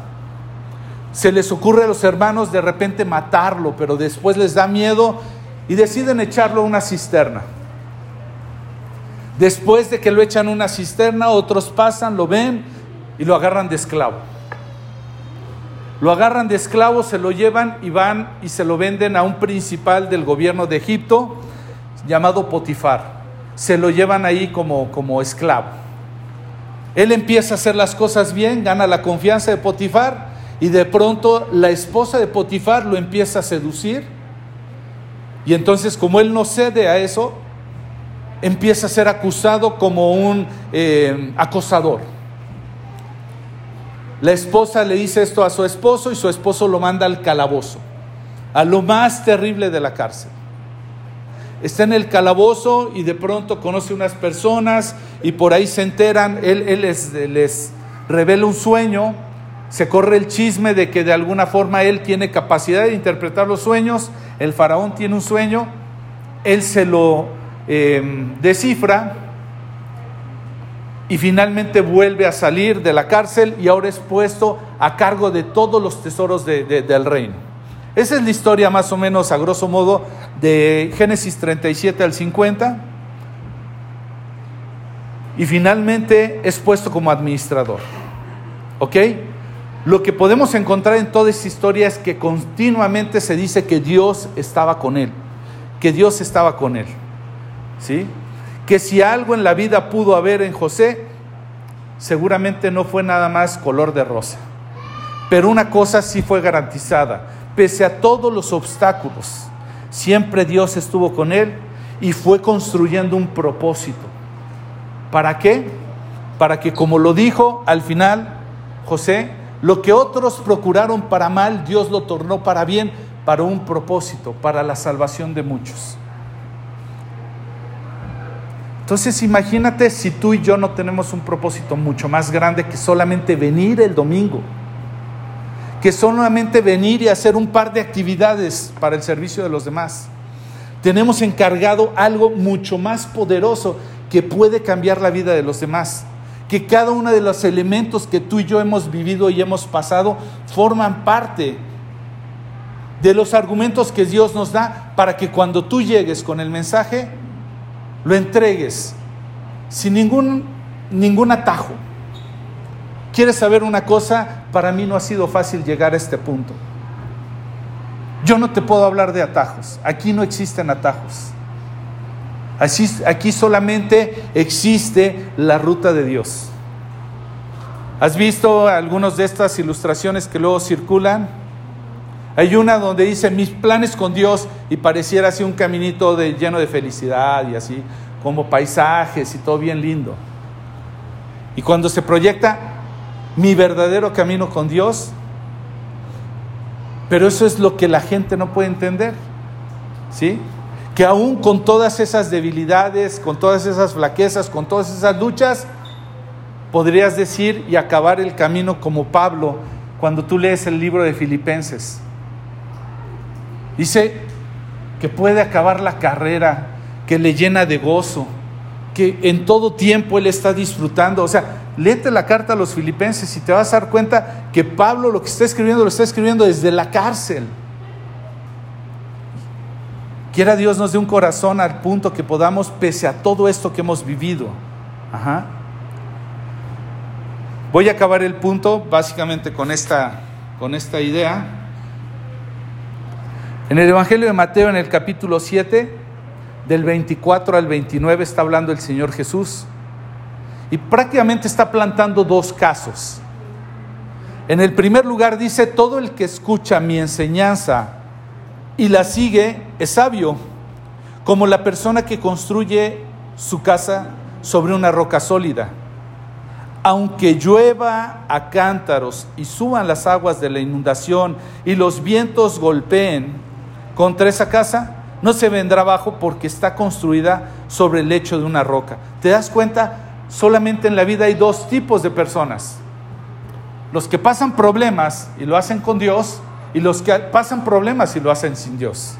Se les ocurre a los hermanos de repente matarlo, pero después les da miedo y deciden echarlo a una cisterna. Después de que lo echan a una cisterna, otros pasan, lo ven y lo agarran de esclavo. Lo agarran de esclavo, se lo llevan y van y se lo venden a un principal del gobierno de Egipto llamado Potifar. Se lo llevan ahí como, como esclavo. Él empieza a hacer las cosas bien, gana la confianza de Potifar y de pronto la esposa de Potifar lo empieza a seducir. Y entonces como él no cede a eso, empieza a ser acusado como un eh, acosador. La esposa le dice esto a su esposo y su esposo lo manda al calabozo, a lo más terrible de la cárcel. Está en el calabozo y de pronto conoce unas personas y por ahí se enteran, él, les, les revela un sueño, se corre el chisme de que de alguna forma él tiene capacidad de interpretar los sueños, el faraón tiene un sueño, él se lo eh, descifra y finalmente vuelve a salir de la cárcel y ahora es puesto a cargo de todos los tesoros del reino. Esa es la historia más o menos a grosso modo de Génesis 37 al 50. Y finalmente es puesto como administrador. ¿Ok? Lo que podemos encontrar en toda esta historia es que continuamente se dice que Dios estaba con él, que Dios estaba con él. ¿Sí? que si algo en la vida pudo haber en José, seguramente no fue nada más color de rosa. Pero una cosa sí fue garantizada, pese a todos los obstáculos, siempre Dios estuvo con él y fue construyendo un propósito. ¿Para qué? Para que, como lo dijo al final José, lo que otros procuraron para mal, Dios lo tornó para bien, para un propósito, para la salvación de muchos. Entonces imagínate si tú y yo no tenemos un propósito mucho más grande que solamente venir el domingo, que solamente venir y hacer un par de actividades para el servicio de los demás. Tenemos encargado algo mucho más poderoso que puede cambiar la vida de los demás, que cada uno de los elementos que tú y yo hemos vivido y hemos pasado forman parte de los argumentos que Dios nos da para que cuando tú llegues con el mensaje, lo entregues sin ningún, ningún atajo. ¿Quieres saber una cosa? Para mí no ha sido fácil llegar a este punto. Yo no te puedo hablar de atajos. Aquí no existen atajos. Aquí solamente existe la ruta de Dios. ¿Has visto algunas de estas ilustraciones que luego circulan? Hay una donde dice mis planes con Dios y pareciera así un caminito lleno de felicidad y así, como paisajes y todo bien lindo. Y cuando se proyecta mi verdadero camino con Dios, pero eso es lo que la gente no puede entender, ¿sí? Que aún con todas esas debilidades, con todas esas flaquezas, con todas esas luchas, podrías decir y acabar el camino como Pablo cuando tú lees el libro de Filipenses. Dice que puede acabar la carrera, que le llena de gozo, que en todo tiempo él está disfrutando. O sea, léete la carta a los filipenses y te vas a dar cuenta que Pablo lo que está escribiendo lo está escribiendo desde la cárcel. Quiera Dios nos dé un corazón al punto que podamos, pese a todo esto que hemos vivido. Ajá. Voy a acabar el punto básicamente con esta, con esta idea. En el Evangelio de Mateo, en el capítulo 7, del 24 al 29, está hablando el Señor Jesús. Y prácticamente está plantando dos casos. En el primer lugar dice, todo el que escucha mi enseñanza y la sigue es sabio, como la persona que construye su casa sobre una roca sólida. Aunque llueva a cántaros y suban las aguas de la inundación y los vientos golpeen contra esa casa, no se vendrá abajo porque está construida sobre el lecho de una roca. ¿Te das cuenta? Solamente en la vida hay dos tipos de personas. Los que pasan problemas y lo hacen con Dios y los que pasan problemas y lo hacen sin Dios.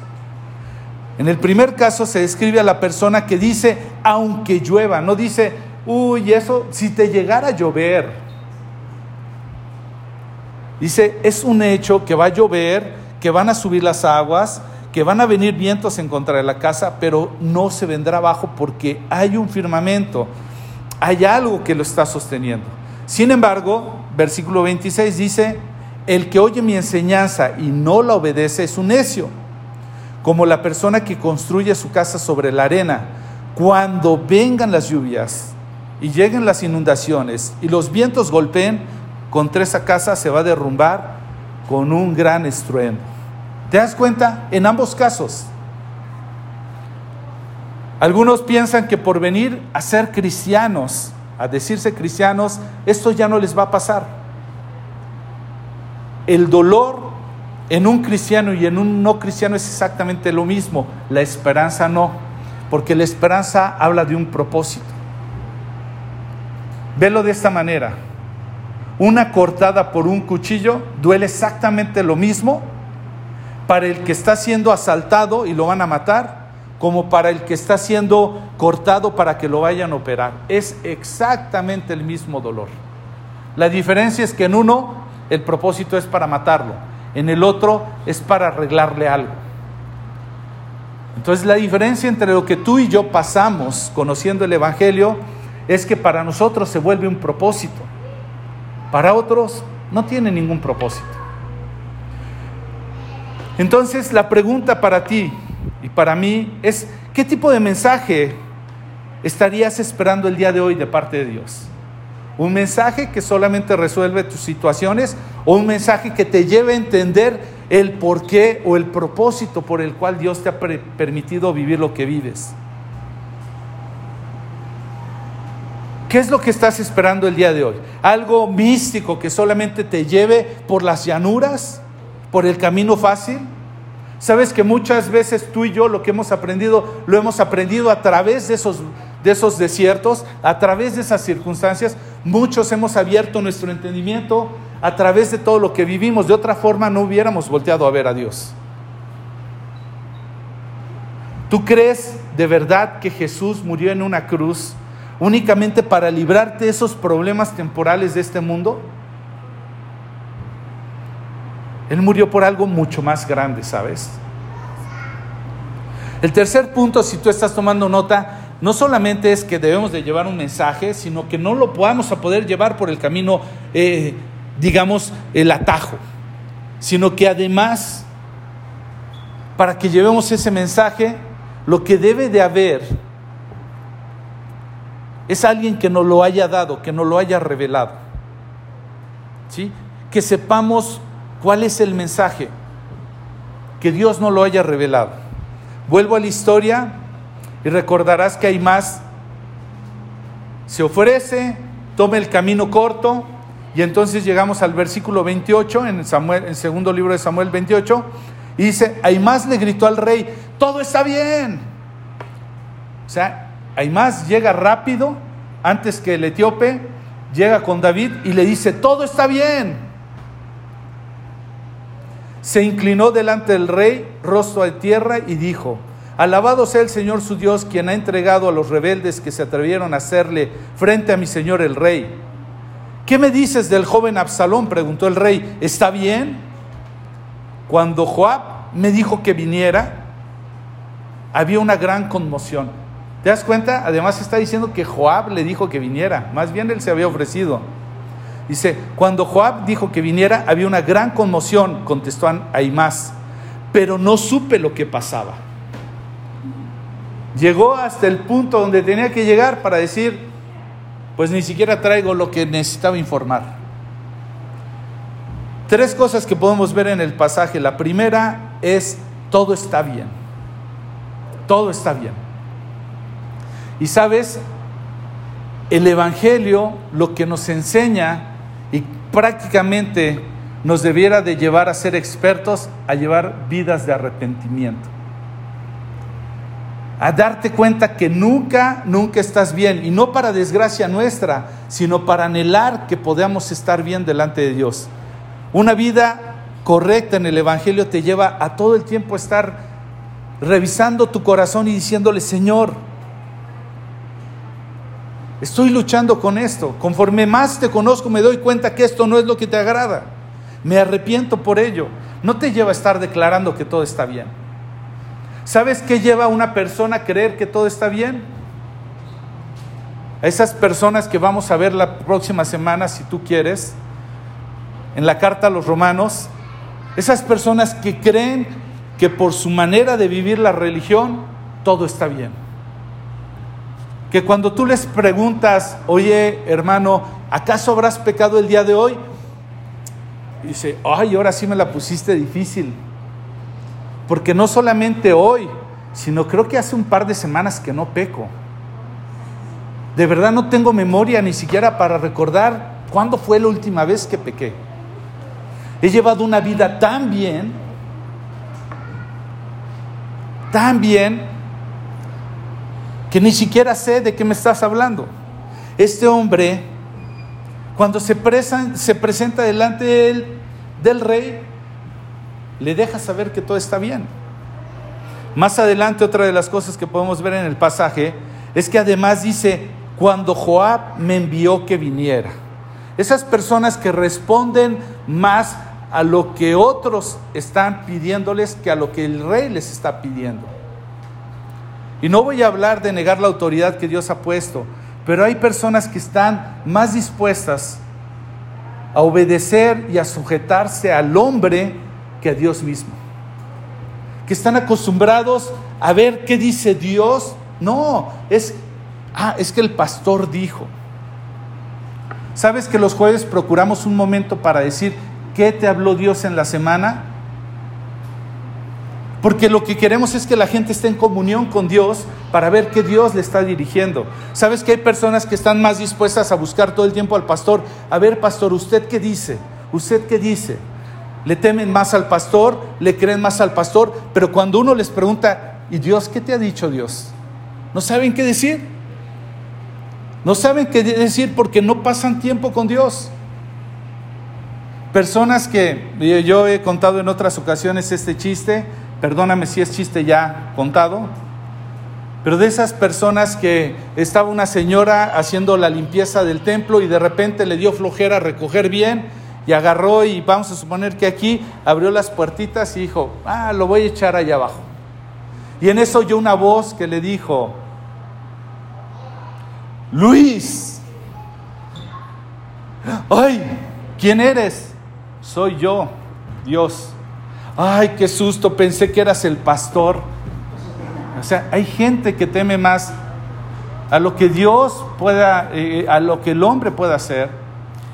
En el primer caso se describe a la persona que dice, aunque llueva, no dice, uy, eso, si te llegara a llover. Dice, es un hecho que va a llover, que van a subir las aguas, que van a venir vientos en contra de la casa, pero no se vendrá abajo porque hay un firmamento, hay algo que lo está sosteniendo. Sin embargo, versículo 26 dice, el que oye mi enseñanza y no la obedece es un necio, como la persona que construye su casa sobre la arena. Cuando vengan las lluvias y lleguen las inundaciones y los vientos golpeen contra esa casa, se va a derrumbar con un gran estruendo. ¿Te das cuenta? En ambos casos. Algunos piensan que por venir a ser cristianos, a decirse cristianos, esto ya no les va a pasar el dolor en un cristiano y en un no cristiano es exactamente lo mismo, la esperanza no, porque la esperanza habla de un propósito. Velo de esta manera, una cortada por un cuchillo duele exactamente lo mismo para el que está siendo asaltado y lo van a matar, como para el que está siendo cortado para que lo vayan a operar. Es exactamente el mismo dolor. La diferencia es que en uno el propósito es para matarlo, en el otro es para arreglarle algo. Entonces la diferencia entre lo que tú y yo pasamos conociendo el Evangelio es que para nosotros se vuelve un propósito, para otros no tiene ningún propósito. Entonces la pregunta para ti y para mí es, ¿qué tipo de mensaje estarías esperando el día de hoy de parte de Dios? Un mensaje que solamente resuelve tus situaciones o un mensaje que te lleve a entender el porqué o el propósito por el cual Dios te ha permitido vivir lo que vives. ¿Qué es lo que estás esperando el día de hoy? ¿Algo místico que solamente te lleve por las llanuras, por el camino fácil? Sabes que muchas veces tú y yo lo que hemos aprendido, lo hemos aprendido a través de esos de esos desiertos, a través de esas circunstancias, muchos hemos abierto nuestro entendimiento a través de todo lo que vivimos. De otra forma no hubiéramos volteado a ver a Dios. ¿Tú crees de verdad que Jesús murió en una cruz únicamente para librarte de esos problemas temporales de este mundo? Él murió por algo mucho más grande, ¿sabes? El tercer punto, si tú estás tomando nota, no solamente es que debemos de llevar un mensaje, sino que no lo podamos a poder llevar por el camino, eh, digamos, el atajo, sino que además, para que llevemos ese mensaje, lo que debe de haber es alguien que nos lo haya dado, que nos lo haya revelado. ¿Sí? Que sepamos cuál es el mensaje, que Dios nos lo haya revelado. Vuelvo a la historia, y recordarás que hay más. Se ofrece, toma el camino corto y entonces llegamos al versículo 28 en, Samuel, en el segundo libro de Samuel 28 y dice, más le gritó al rey, todo está bien. O sea, más llega rápido antes que el etíope, llega con David y le dice, todo está bien. Se inclinó delante del rey, rostro a tierra, y dijo, Alabado sea el Señor su Dios, quien ha entregado a los rebeldes que se atrevieron a hacerle frente a mi Señor el rey. ¿Qué me dices del joven Absalón? preguntó el rey. ¿Está bien? Cuando Joab me dijo que viniera, había una gran conmoción. ¿Te das cuenta? Además está diciendo que Joab le dijo que viniera, más bien él se había ofrecido. Dice, cuando Joab dijo que viniera, había una gran conmoción, contestó Aimás, pero no supe lo que pasaba. Llegó hasta el punto donde tenía que llegar para decir, pues ni siquiera traigo lo que necesitaba informar. Tres cosas que podemos ver en el pasaje. La primera es, todo está bien. Todo está bien. Y sabes, el Evangelio lo que nos enseña y prácticamente nos debiera de llevar a ser expertos, a llevar vidas de arrepentimiento a darte cuenta que nunca, nunca estás bien, y no para desgracia nuestra, sino para anhelar que podamos estar bien delante de Dios. Una vida correcta en el Evangelio te lleva a todo el tiempo estar revisando tu corazón y diciéndole, Señor, estoy luchando con esto, conforme más te conozco me doy cuenta que esto no es lo que te agrada, me arrepiento por ello. No te lleva a estar declarando que todo está bien ¿Sabes qué lleva a una persona a creer que todo está bien? A esas personas que vamos a ver la próxima semana, si tú quieres, en la carta a los romanos, esas personas que creen que por su manera de vivir la religión, todo está bien. Que cuando tú les preguntas, oye hermano, ¿acaso habrás pecado el día de hoy? Y dice, ay, ahora sí me la pusiste difícil. Porque no solamente hoy, sino creo que hace un par de semanas que no peco. De verdad no tengo memoria ni siquiera para recordar cuándo fue la última vez que pequé. He llevado una vida tan bien, tan bien, que ni siquiera sé de qué me estás hablando. Este hombre, cuando se, se presenta delante del, del rey, le deja saber que todo está bien. Más adelante otra de las cosas que podemos ver en el pasaje es que además dice, cuando Joab me envió que viniera. Esas personas que responden más a lo que otros están pidiéndoles que a lo que el rey les está pidiendo. Y no voy a hablar de negar la autoridad que Dios ha puesto, pero hay personas que están más dispuestas a obedecer y a sujetarse al hombre que a Dios mismo. Que están acostumbrados a ver qué dice Dios. No, es, ah, es que el pastor dijo. ¿Sabes que los jueves procuramos un momento para decir qué te habló Dios en la semana? Porque lo que queremos es que la gente esté en comunión con Dios para ver qué Dios le está dirigiendo. ¿Sabes que hay personas que están más dispuestas a buscar todo el tiempo al pastor? A ver, pastor, ¿usted qué dice? ¿Usted qué dice? Le temen más al pastor, le creen más al pastor, pero cuando uno les pregunta, ¿y Dios qué te ha dicho Dios? No saben qué decir. No saben qué decir porque no pasan tiempo con Dios. Personas que yo he contado en otras ocasiones este chiste, perdóname si es chiste ya contado, pero de esas personas que estaba una señora haciendo la limpieza del templo y de repente le dio flojera recoger bien y agarró y vamos a suponer que aquí abrió las puertitas y dijo, ah, lo voy a echar allá abajo. Y en eso oyó una voz que le dijo, Luis, ay, ¿quién eres? Soy yo, Dios. Ay, qué susto, pensé que eras el pastor. O sea, hay gente que teme más a lo que Dios pueda, eh, a lo que el hombre pueda hacer.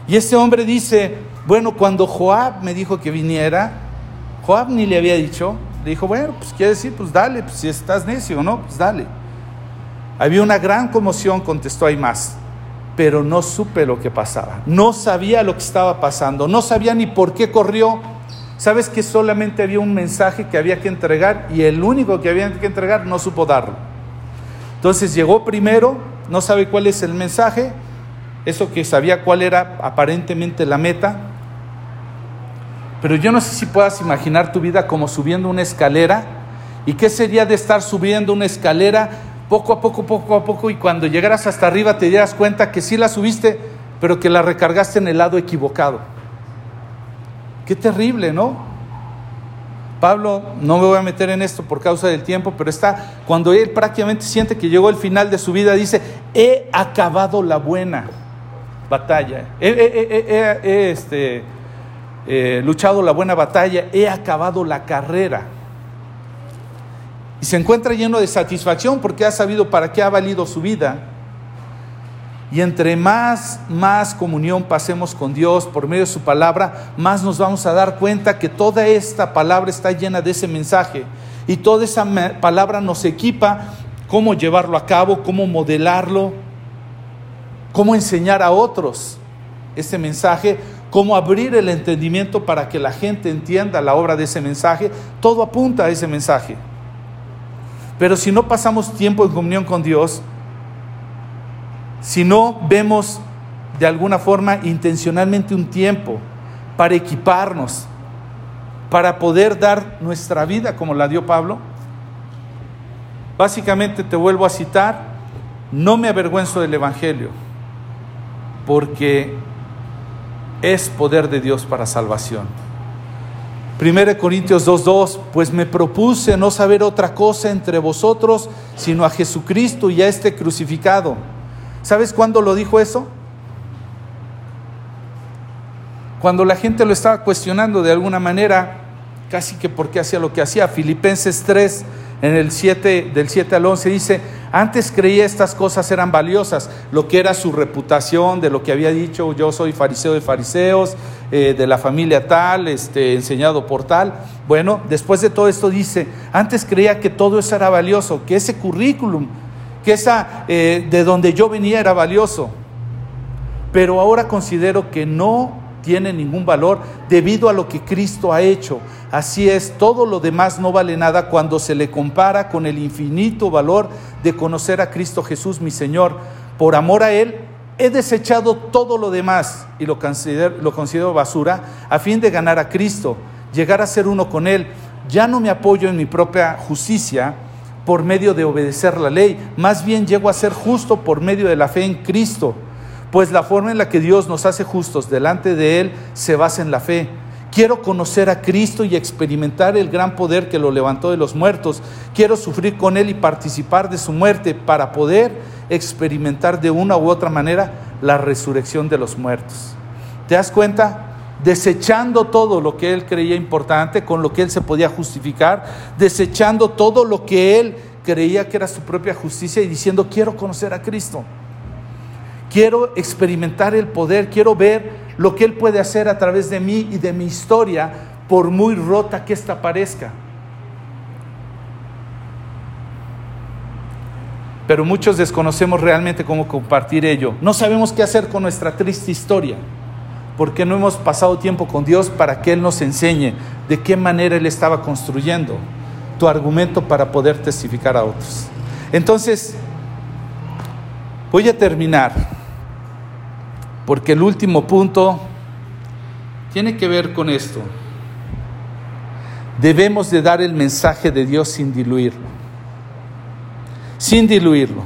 Y ese hombre dice, bueno, cuando Joab me dijo que viniera, Joab ni le había dicho, le dijo, bueno, pues quiere decir, pues dale, pues si estás necio, ¿no? Pues dale. Había una gran conmoción, contestó más, pero no supe lo que pasaba, no sabía lo que estaba pasando, no sabía ni por qué corrió. Sabes que solamente había un mensaje que había que entregar y el único que había que entregar no supo darlo. Entonces llegó primero, no sabe cuál es el mensaje, eso que sabía cuál era aparentemente la meta. Pero yo no sé si puedas imaginar tu vida como subiendo una escalera. ¿Y qué sería de estar subiendo una escalera poco a poco, poco a poco, y cuando llegaras hasta arriba te dieras cuenta que sí la subiste, pero que la recargaste en el lado equivocado? Qué terrible, ¿no? Pablo, no me voy a meter en esto por causa del tiempo, pero está, cuando él prácticamente siente que llegó el final de su vida, dice, he acabado la buena batalla, he, este, luchado la buena batalla, he acabado la carrera. Y se encuentra lleno de satisfacción porque ha sabido para qué ha valido su vida. Y entre más, más comunión pasemos con Dios por medio de su palabra, más nos vamos a dar cuenta que toda esta palabra está llena de ese mensaje. Y toda esa palabra nos equipa cómo llevarlo a cabo, cómo modelarlo, cómo enseñar a otros ese mensaje, cómo abrir el entendimiento para que la gente entienda la obra de ese mensaje. Todo apunta a ese mensaje. Pero si no pasamos tiempo en comunión con Dios, si no vemos de alguna forma intencionalmente un tiempo para equiparnos, para poder dar nuestra vida como la dio Pablo, básicamente te vuelvo a citar, no me avergüenzo del Evangelio, porque es poder de Dios para salvación. 1 Corintios 2.2, pues me propuse no saber otra cosa entre vosotros, sino a Jesucristo y a este crucificado. ¿Sabes cuándo lo dijo eso? Cuando la gente lo estaba cuestionando de alguna manera, casi que porque hacía lo que hacía. Filipenses 3, en el 7, del 7 al 11, dice, antes creía estas cosas eran valiosas, lo que era su reputación, de lo que había dicho, yo soy fariseo de fariseos, eh, de la familia tal, este, enseñado por tal. Bueno, después de todo esto dice, antes creía que todo eso era valioso, que ese currículum que esa eh, de donde yo venía era valioso, pero ahora considero que no tiene ningún valor debido a lo que Cristo ha hecho. Así es, todo lo demás no vale nada cuando se le compara con el infinito valor de conocer a Cristo Jesús, mi Señor. Por amor a Él, he desechado todo lo demás y lo considero, basura a fin de ganar a Cristo, llegar a ser uno con Él. Ya no me apoyo en mi propia justicia, por medio de obedecer la ley, más bien llego a ser justo por medio de la fe en Cristo, pues la forma en la que Dios nos hace justos delante de Él se basa en la fe. Quiero conocer a Cristo y experimentar el gran poder que lo levantó de los muertos. Quiero sufrir con Él y participar de su muerte para poder experimentar de una u otra manera la resurrección de los muertos. ¿Te das cuenta? desechando todo lo que él creía importante, con lo que él se podía justificar, desechando todo lo que él creía que era su propia justicia y diciendo, quiero conocer a Cristo, quiero experimentar el poder, quiero ver lo que él puede hacer a través de mí y de mi historia, por muy rota que ésta parezca. Pero muchos desconocemos realmente cómo compartir ello. No sabemos qué hacer con nuestra triste historia porque no hemos pasado tiempo con Dios para que Él nos enseñe de qué manera Él estaba construyendo tu argumento para poder testificar a otros. Entonces, voy a terminar, porque el último punto tiene que ver con esto. Debemos de dar el mensaje de Dios sin diluirlo. Sin diluirlo.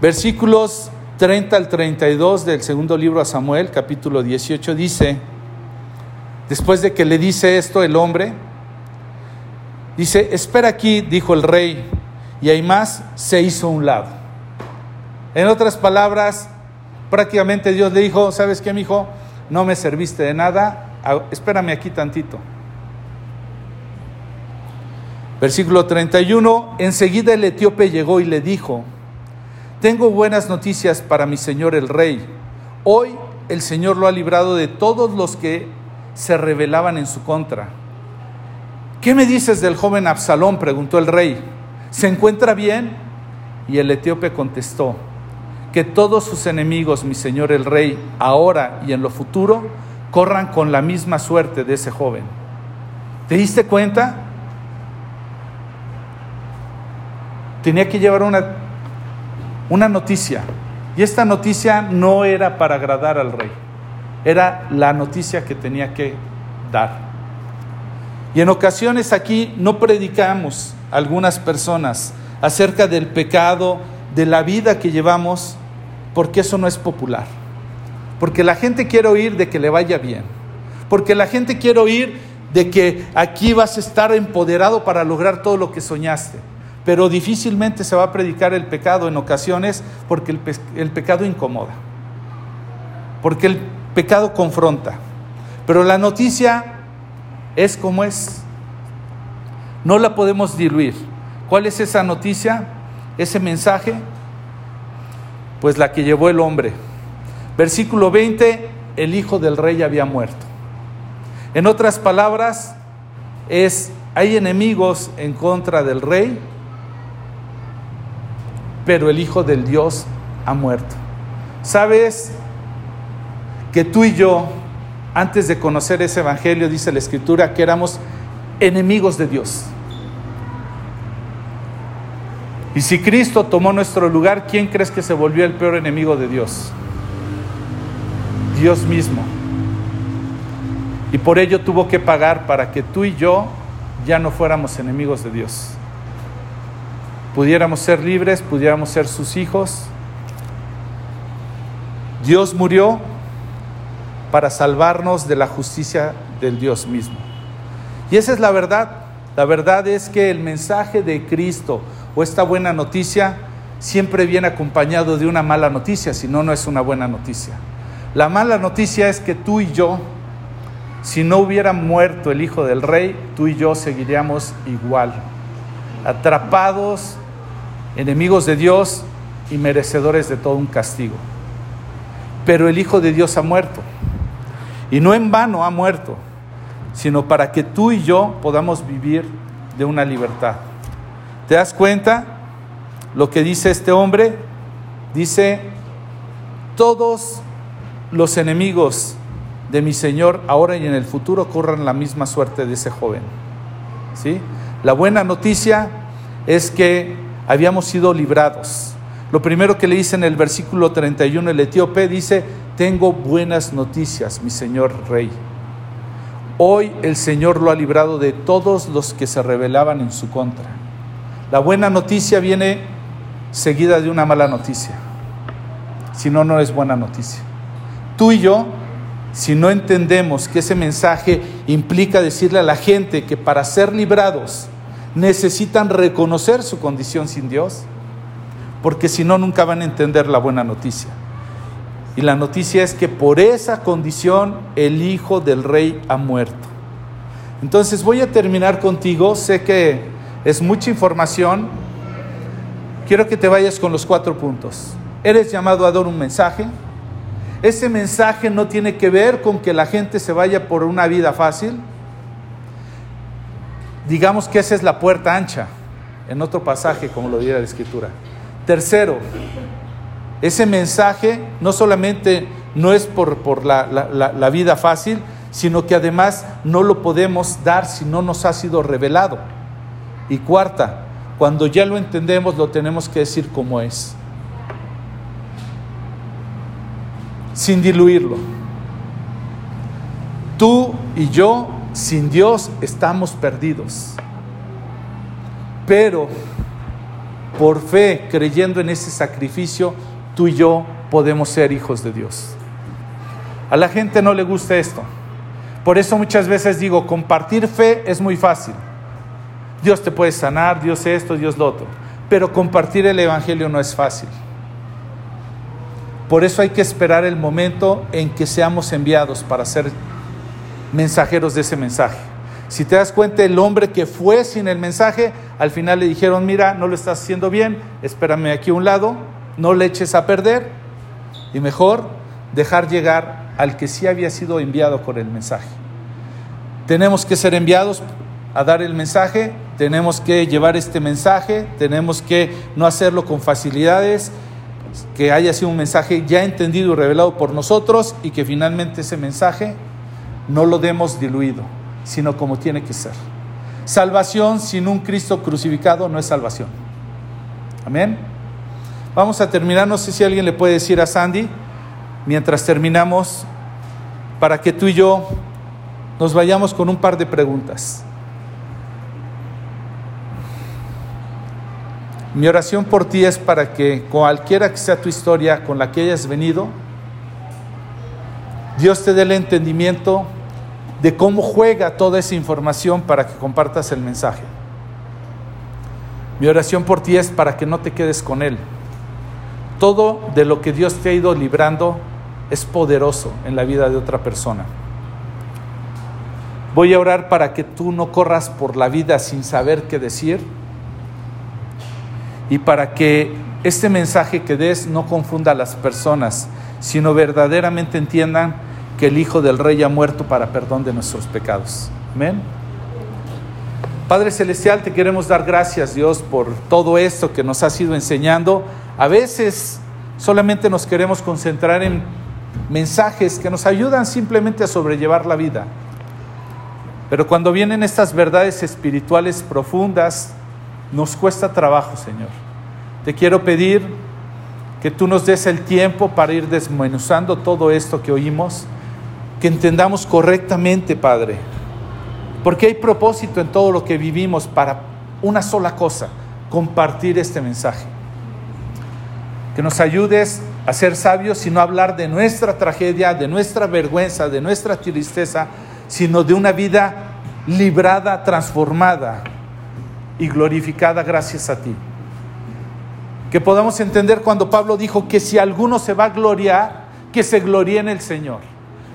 Versículos 30 al 32 del segundo libro a Samuel, capítulo 18, dice, después de que le dice esto el hombre, dice, espera aquí, dijo el rey, y hay más, se hizo un lado. En otras palabras, prácticamente Dios le dijo, ¿sabes qué, mi hijo? No me serviste de nada, espérame aquí tantito. Versículo 31, enseguida el etíope llegó y le dijo, tengo buenas noticias para mi señor el rey. Hoy el Señor lo ha librado de todos los que se rebelaban en su contra. ¿Qué me dices del joven Absalón? preguntó el rey. ¿Se encuentra bien? Y el etíope contestó, que todos sus enemigos, mi señor el rey, ahora y en lo futuro, corran con la misma suerte de ese joven. ¿Te diste cuenta? Tenía que llevar una una noticia Y esta noticia no era para agradar al rey, era la noticia que tenía que dar. Y en ocasiones aquí no predicamos algunas personas acerca del pecado, de la vida que llevamos, porque eso no es popular. Porque la gente quiere oír de que le vaya bien. Porque la gente quiere oír de que aquí vas a estar empoderado para lograr todo lo que soñaste. Pero difícilmente se va a predicar el pecado en ocasiones porque el, pecado incomoda. Porque el pecado confronta. Pero la noticia es como es. No la podemos diluir. ¿Cuál es esa noticia? Ese mensaje. Pues la que llevó el hombre. Versículo 20, el hijo del rey había muerto. En otras palabras, es, hay enemigos en contra del rey, pero el Hijo del Dios ha muerto. ¿Sabes que tú y yo, antes de conocer ese Evangelio, dice la Escritura, que éramos enemigos de Dios? Y si Cristo tomó nuestro lugar, ¿quién crees que se volvió el peor enemigo de Dios? Dios mismo. Y por ello tuvo que pagar para que tú y yo ya no fuéramos enemigos de Dios. Pudiéramos ser libres, pudiéramos ser sus hijos. Dios murió para salvarnos de la justicia del Dios mismo. Y esa es la verdad. La verdad es que el mensaje de Cristo o esta buena noticia siempre viene acompañado de una mala noticia, si no, no es una buena noticia. La mala noticia es que tú y yo si no hubiera muerto el Hijo del Rey, tú y yo seguiríamos igual, atrapados, enemigos de Dios y merecedores de todo un castigo. Pero el Hijo de Dios ha muerto. Y no en vano ha muerto, sino para que tú y yo podamos vivir de una libertad. ¿Te das cuenta lo que dice este hombre? Dice, todos los enemigos de mi Señor ahora y en el futuro corran la misma suerte de ese joven. ¿Sí? La buena noticia es que habíamos sido librados. Lo primero que le dice en el versículo 31 el etíope dice, tengo buenas noticias, mi Señor Rey. Hoy el Señor lo ha librado de todos los que se rebelaban en su contra. La buena noticia viene seguida de una mala noticia. Si no, no es buena noticia. Tú y yo si no entendemos que ese mensaje implica decirle a la gente que para ser librados necesitan reconocer su condición sin Dios, porque si no nunca van a entender la buena noticia. Y la noticia es que por esa condición el Hijo del Rey ha muerto. Entonces voy a terminar contigo, sé que es mucha información, quiero que te vayas con los cuatro puntos. Eres llamado a dar un mensaje, ese mensaje no tiene que ver con que la gente se vaya por una vida fácil. Digamos que esa es la puerta ancha, en otro pasaje, como lo diría la Escritura. Tercero, ese mensaje no solamente no es por, por la, la vida fácil, sino que además no lo podemos dar si no nos ha sido revelado. Y cuarta, cuando ya lo entendemos, lo tenemos que decir como es. sin diluirlo. Tú y yo, sin Dios, estamos perdidos. Pero por fe, creyendo en ese sacrificio, tú y yo podemos ser hijos de Dios. A la gente no le gusta esto. Por eso muchas veces digo, compartir fe es muy fácil. Dios te puede sanar, Dios esto, Dios lo otro. Pero compartir el Evangelio no es fácil. Por eso hay que esperar el momento en que seamos enviados para ser mensajeros de ese mensaje. Si te das cuenta, el hombre que fue sin el mensaje, al final le dijeron, mira, no lo estás haciendo bien, espérame aquí a un lado, no le eches a perder y mejor dejar llegar al que sí había sido enviado con el mensaje. Tenemos que ser enviados a dar el mensaje, tenemos que llevar este mensaje, tenemos que no hacerlo con facilidades, que haya sido un mensaje ya entendido y revelado por nosotros y que finalmente ese mensaje no lo demos diluido, sino como tiene que ser. Salvación sin un Cristo crucificado no es salvación. Amén. Vamos a terminar, no sé si alguien le puede decir a Sandy, mientras terminamos, para que tú y yo nos vayamos con un par de preguntas. Mi oración por ti es para que cualquiera que sea tu historia con la que hayas venido, Dios te dé el entendimiento de cómo juega toda esa información para que compartas el mensaje. Mi oración por ti es para que no te quedes con Él. Todo de lo que Dios te ha ido librando es poderoso en la vida de otra persona. Voy a orar para que tú no corras por la vida sin saber qué decir y para que este mensaje que des no confunda a las personas, sino verdaderamente entiendan que el Hijo del Rey ha muerto para perdón de nuestros pecados. Amén. Padre Celestial, te queremos dar gracias, Dios, por todo esto que nos has ido enseñando. A veces solamente nos queremos concentrar en mensajes que nos ayudan simplemente a sobrellevar la vida. Pero cuando vienen estas verdades espirituales profundas, nos cuesta trabajo, Señor. Te quiero pedir que tú nos des el tiempo para ir desmenuzando todo esto que oímos, que entendamos correctamente, Padre, porque hay propósito en todo lo que vivimos para una sola cosa, compartir este mensaje. Que nos ayudes a ser sabios y no hablar de nuestra tragedia, de nuestra vergüenza, de nuestra tristeza, sino de una vida librada, transformada y glorificada gracias a ti. Que podamos entender cuando Pablo dijo que si alguno se va a gloriar, que se gloríe en el Señor.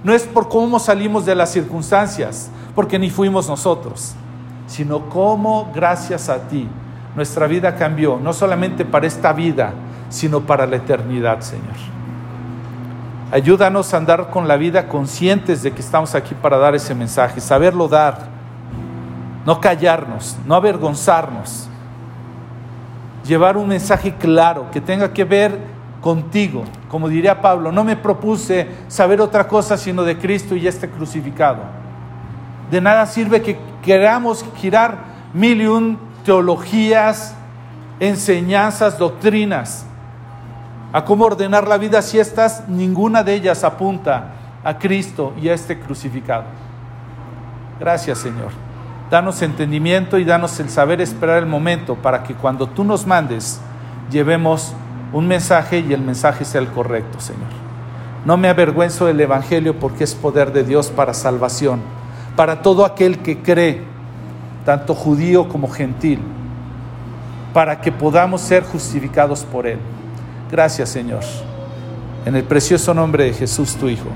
No es por cómo salimos de las circunstancias, porque ni fuimos nosotros, sino cómo gracias a ti nuestra vida cambió, no solamente para esta vida, sino para la eternidad, Señor. Ayúdanos a andar con la vida conscientes de que estamos aquí para dar ese mensaje, saberlo dar, no callarnos, no avergonzarnos, llevar un mensaje claro que tenga que ver contigo. Como diría Pablo, no me propuse saber otra cosa sino de Cristo y este crucificado. De nada sirve que queramos girar mil y un teologías, enseñanzas, doctrinas a cómo ordenar la vida si estas, ninguna de ellas apunta a Cristo y a este crucificado. Gracias Señor. Danos entendimiento y danos el saber esperar el momento para que cuando tú nos mandes llevemos un mensaje y el mensaje sea el correcto, Señor. No me avergüenzo del Evangelio porque es poder de Dios para salvación, para todo aquel que cree, tanto judío como gentil, para que podamos ser justificados por Él. Gracias Señor. En el precioso nombre de Jesús tu Hijo.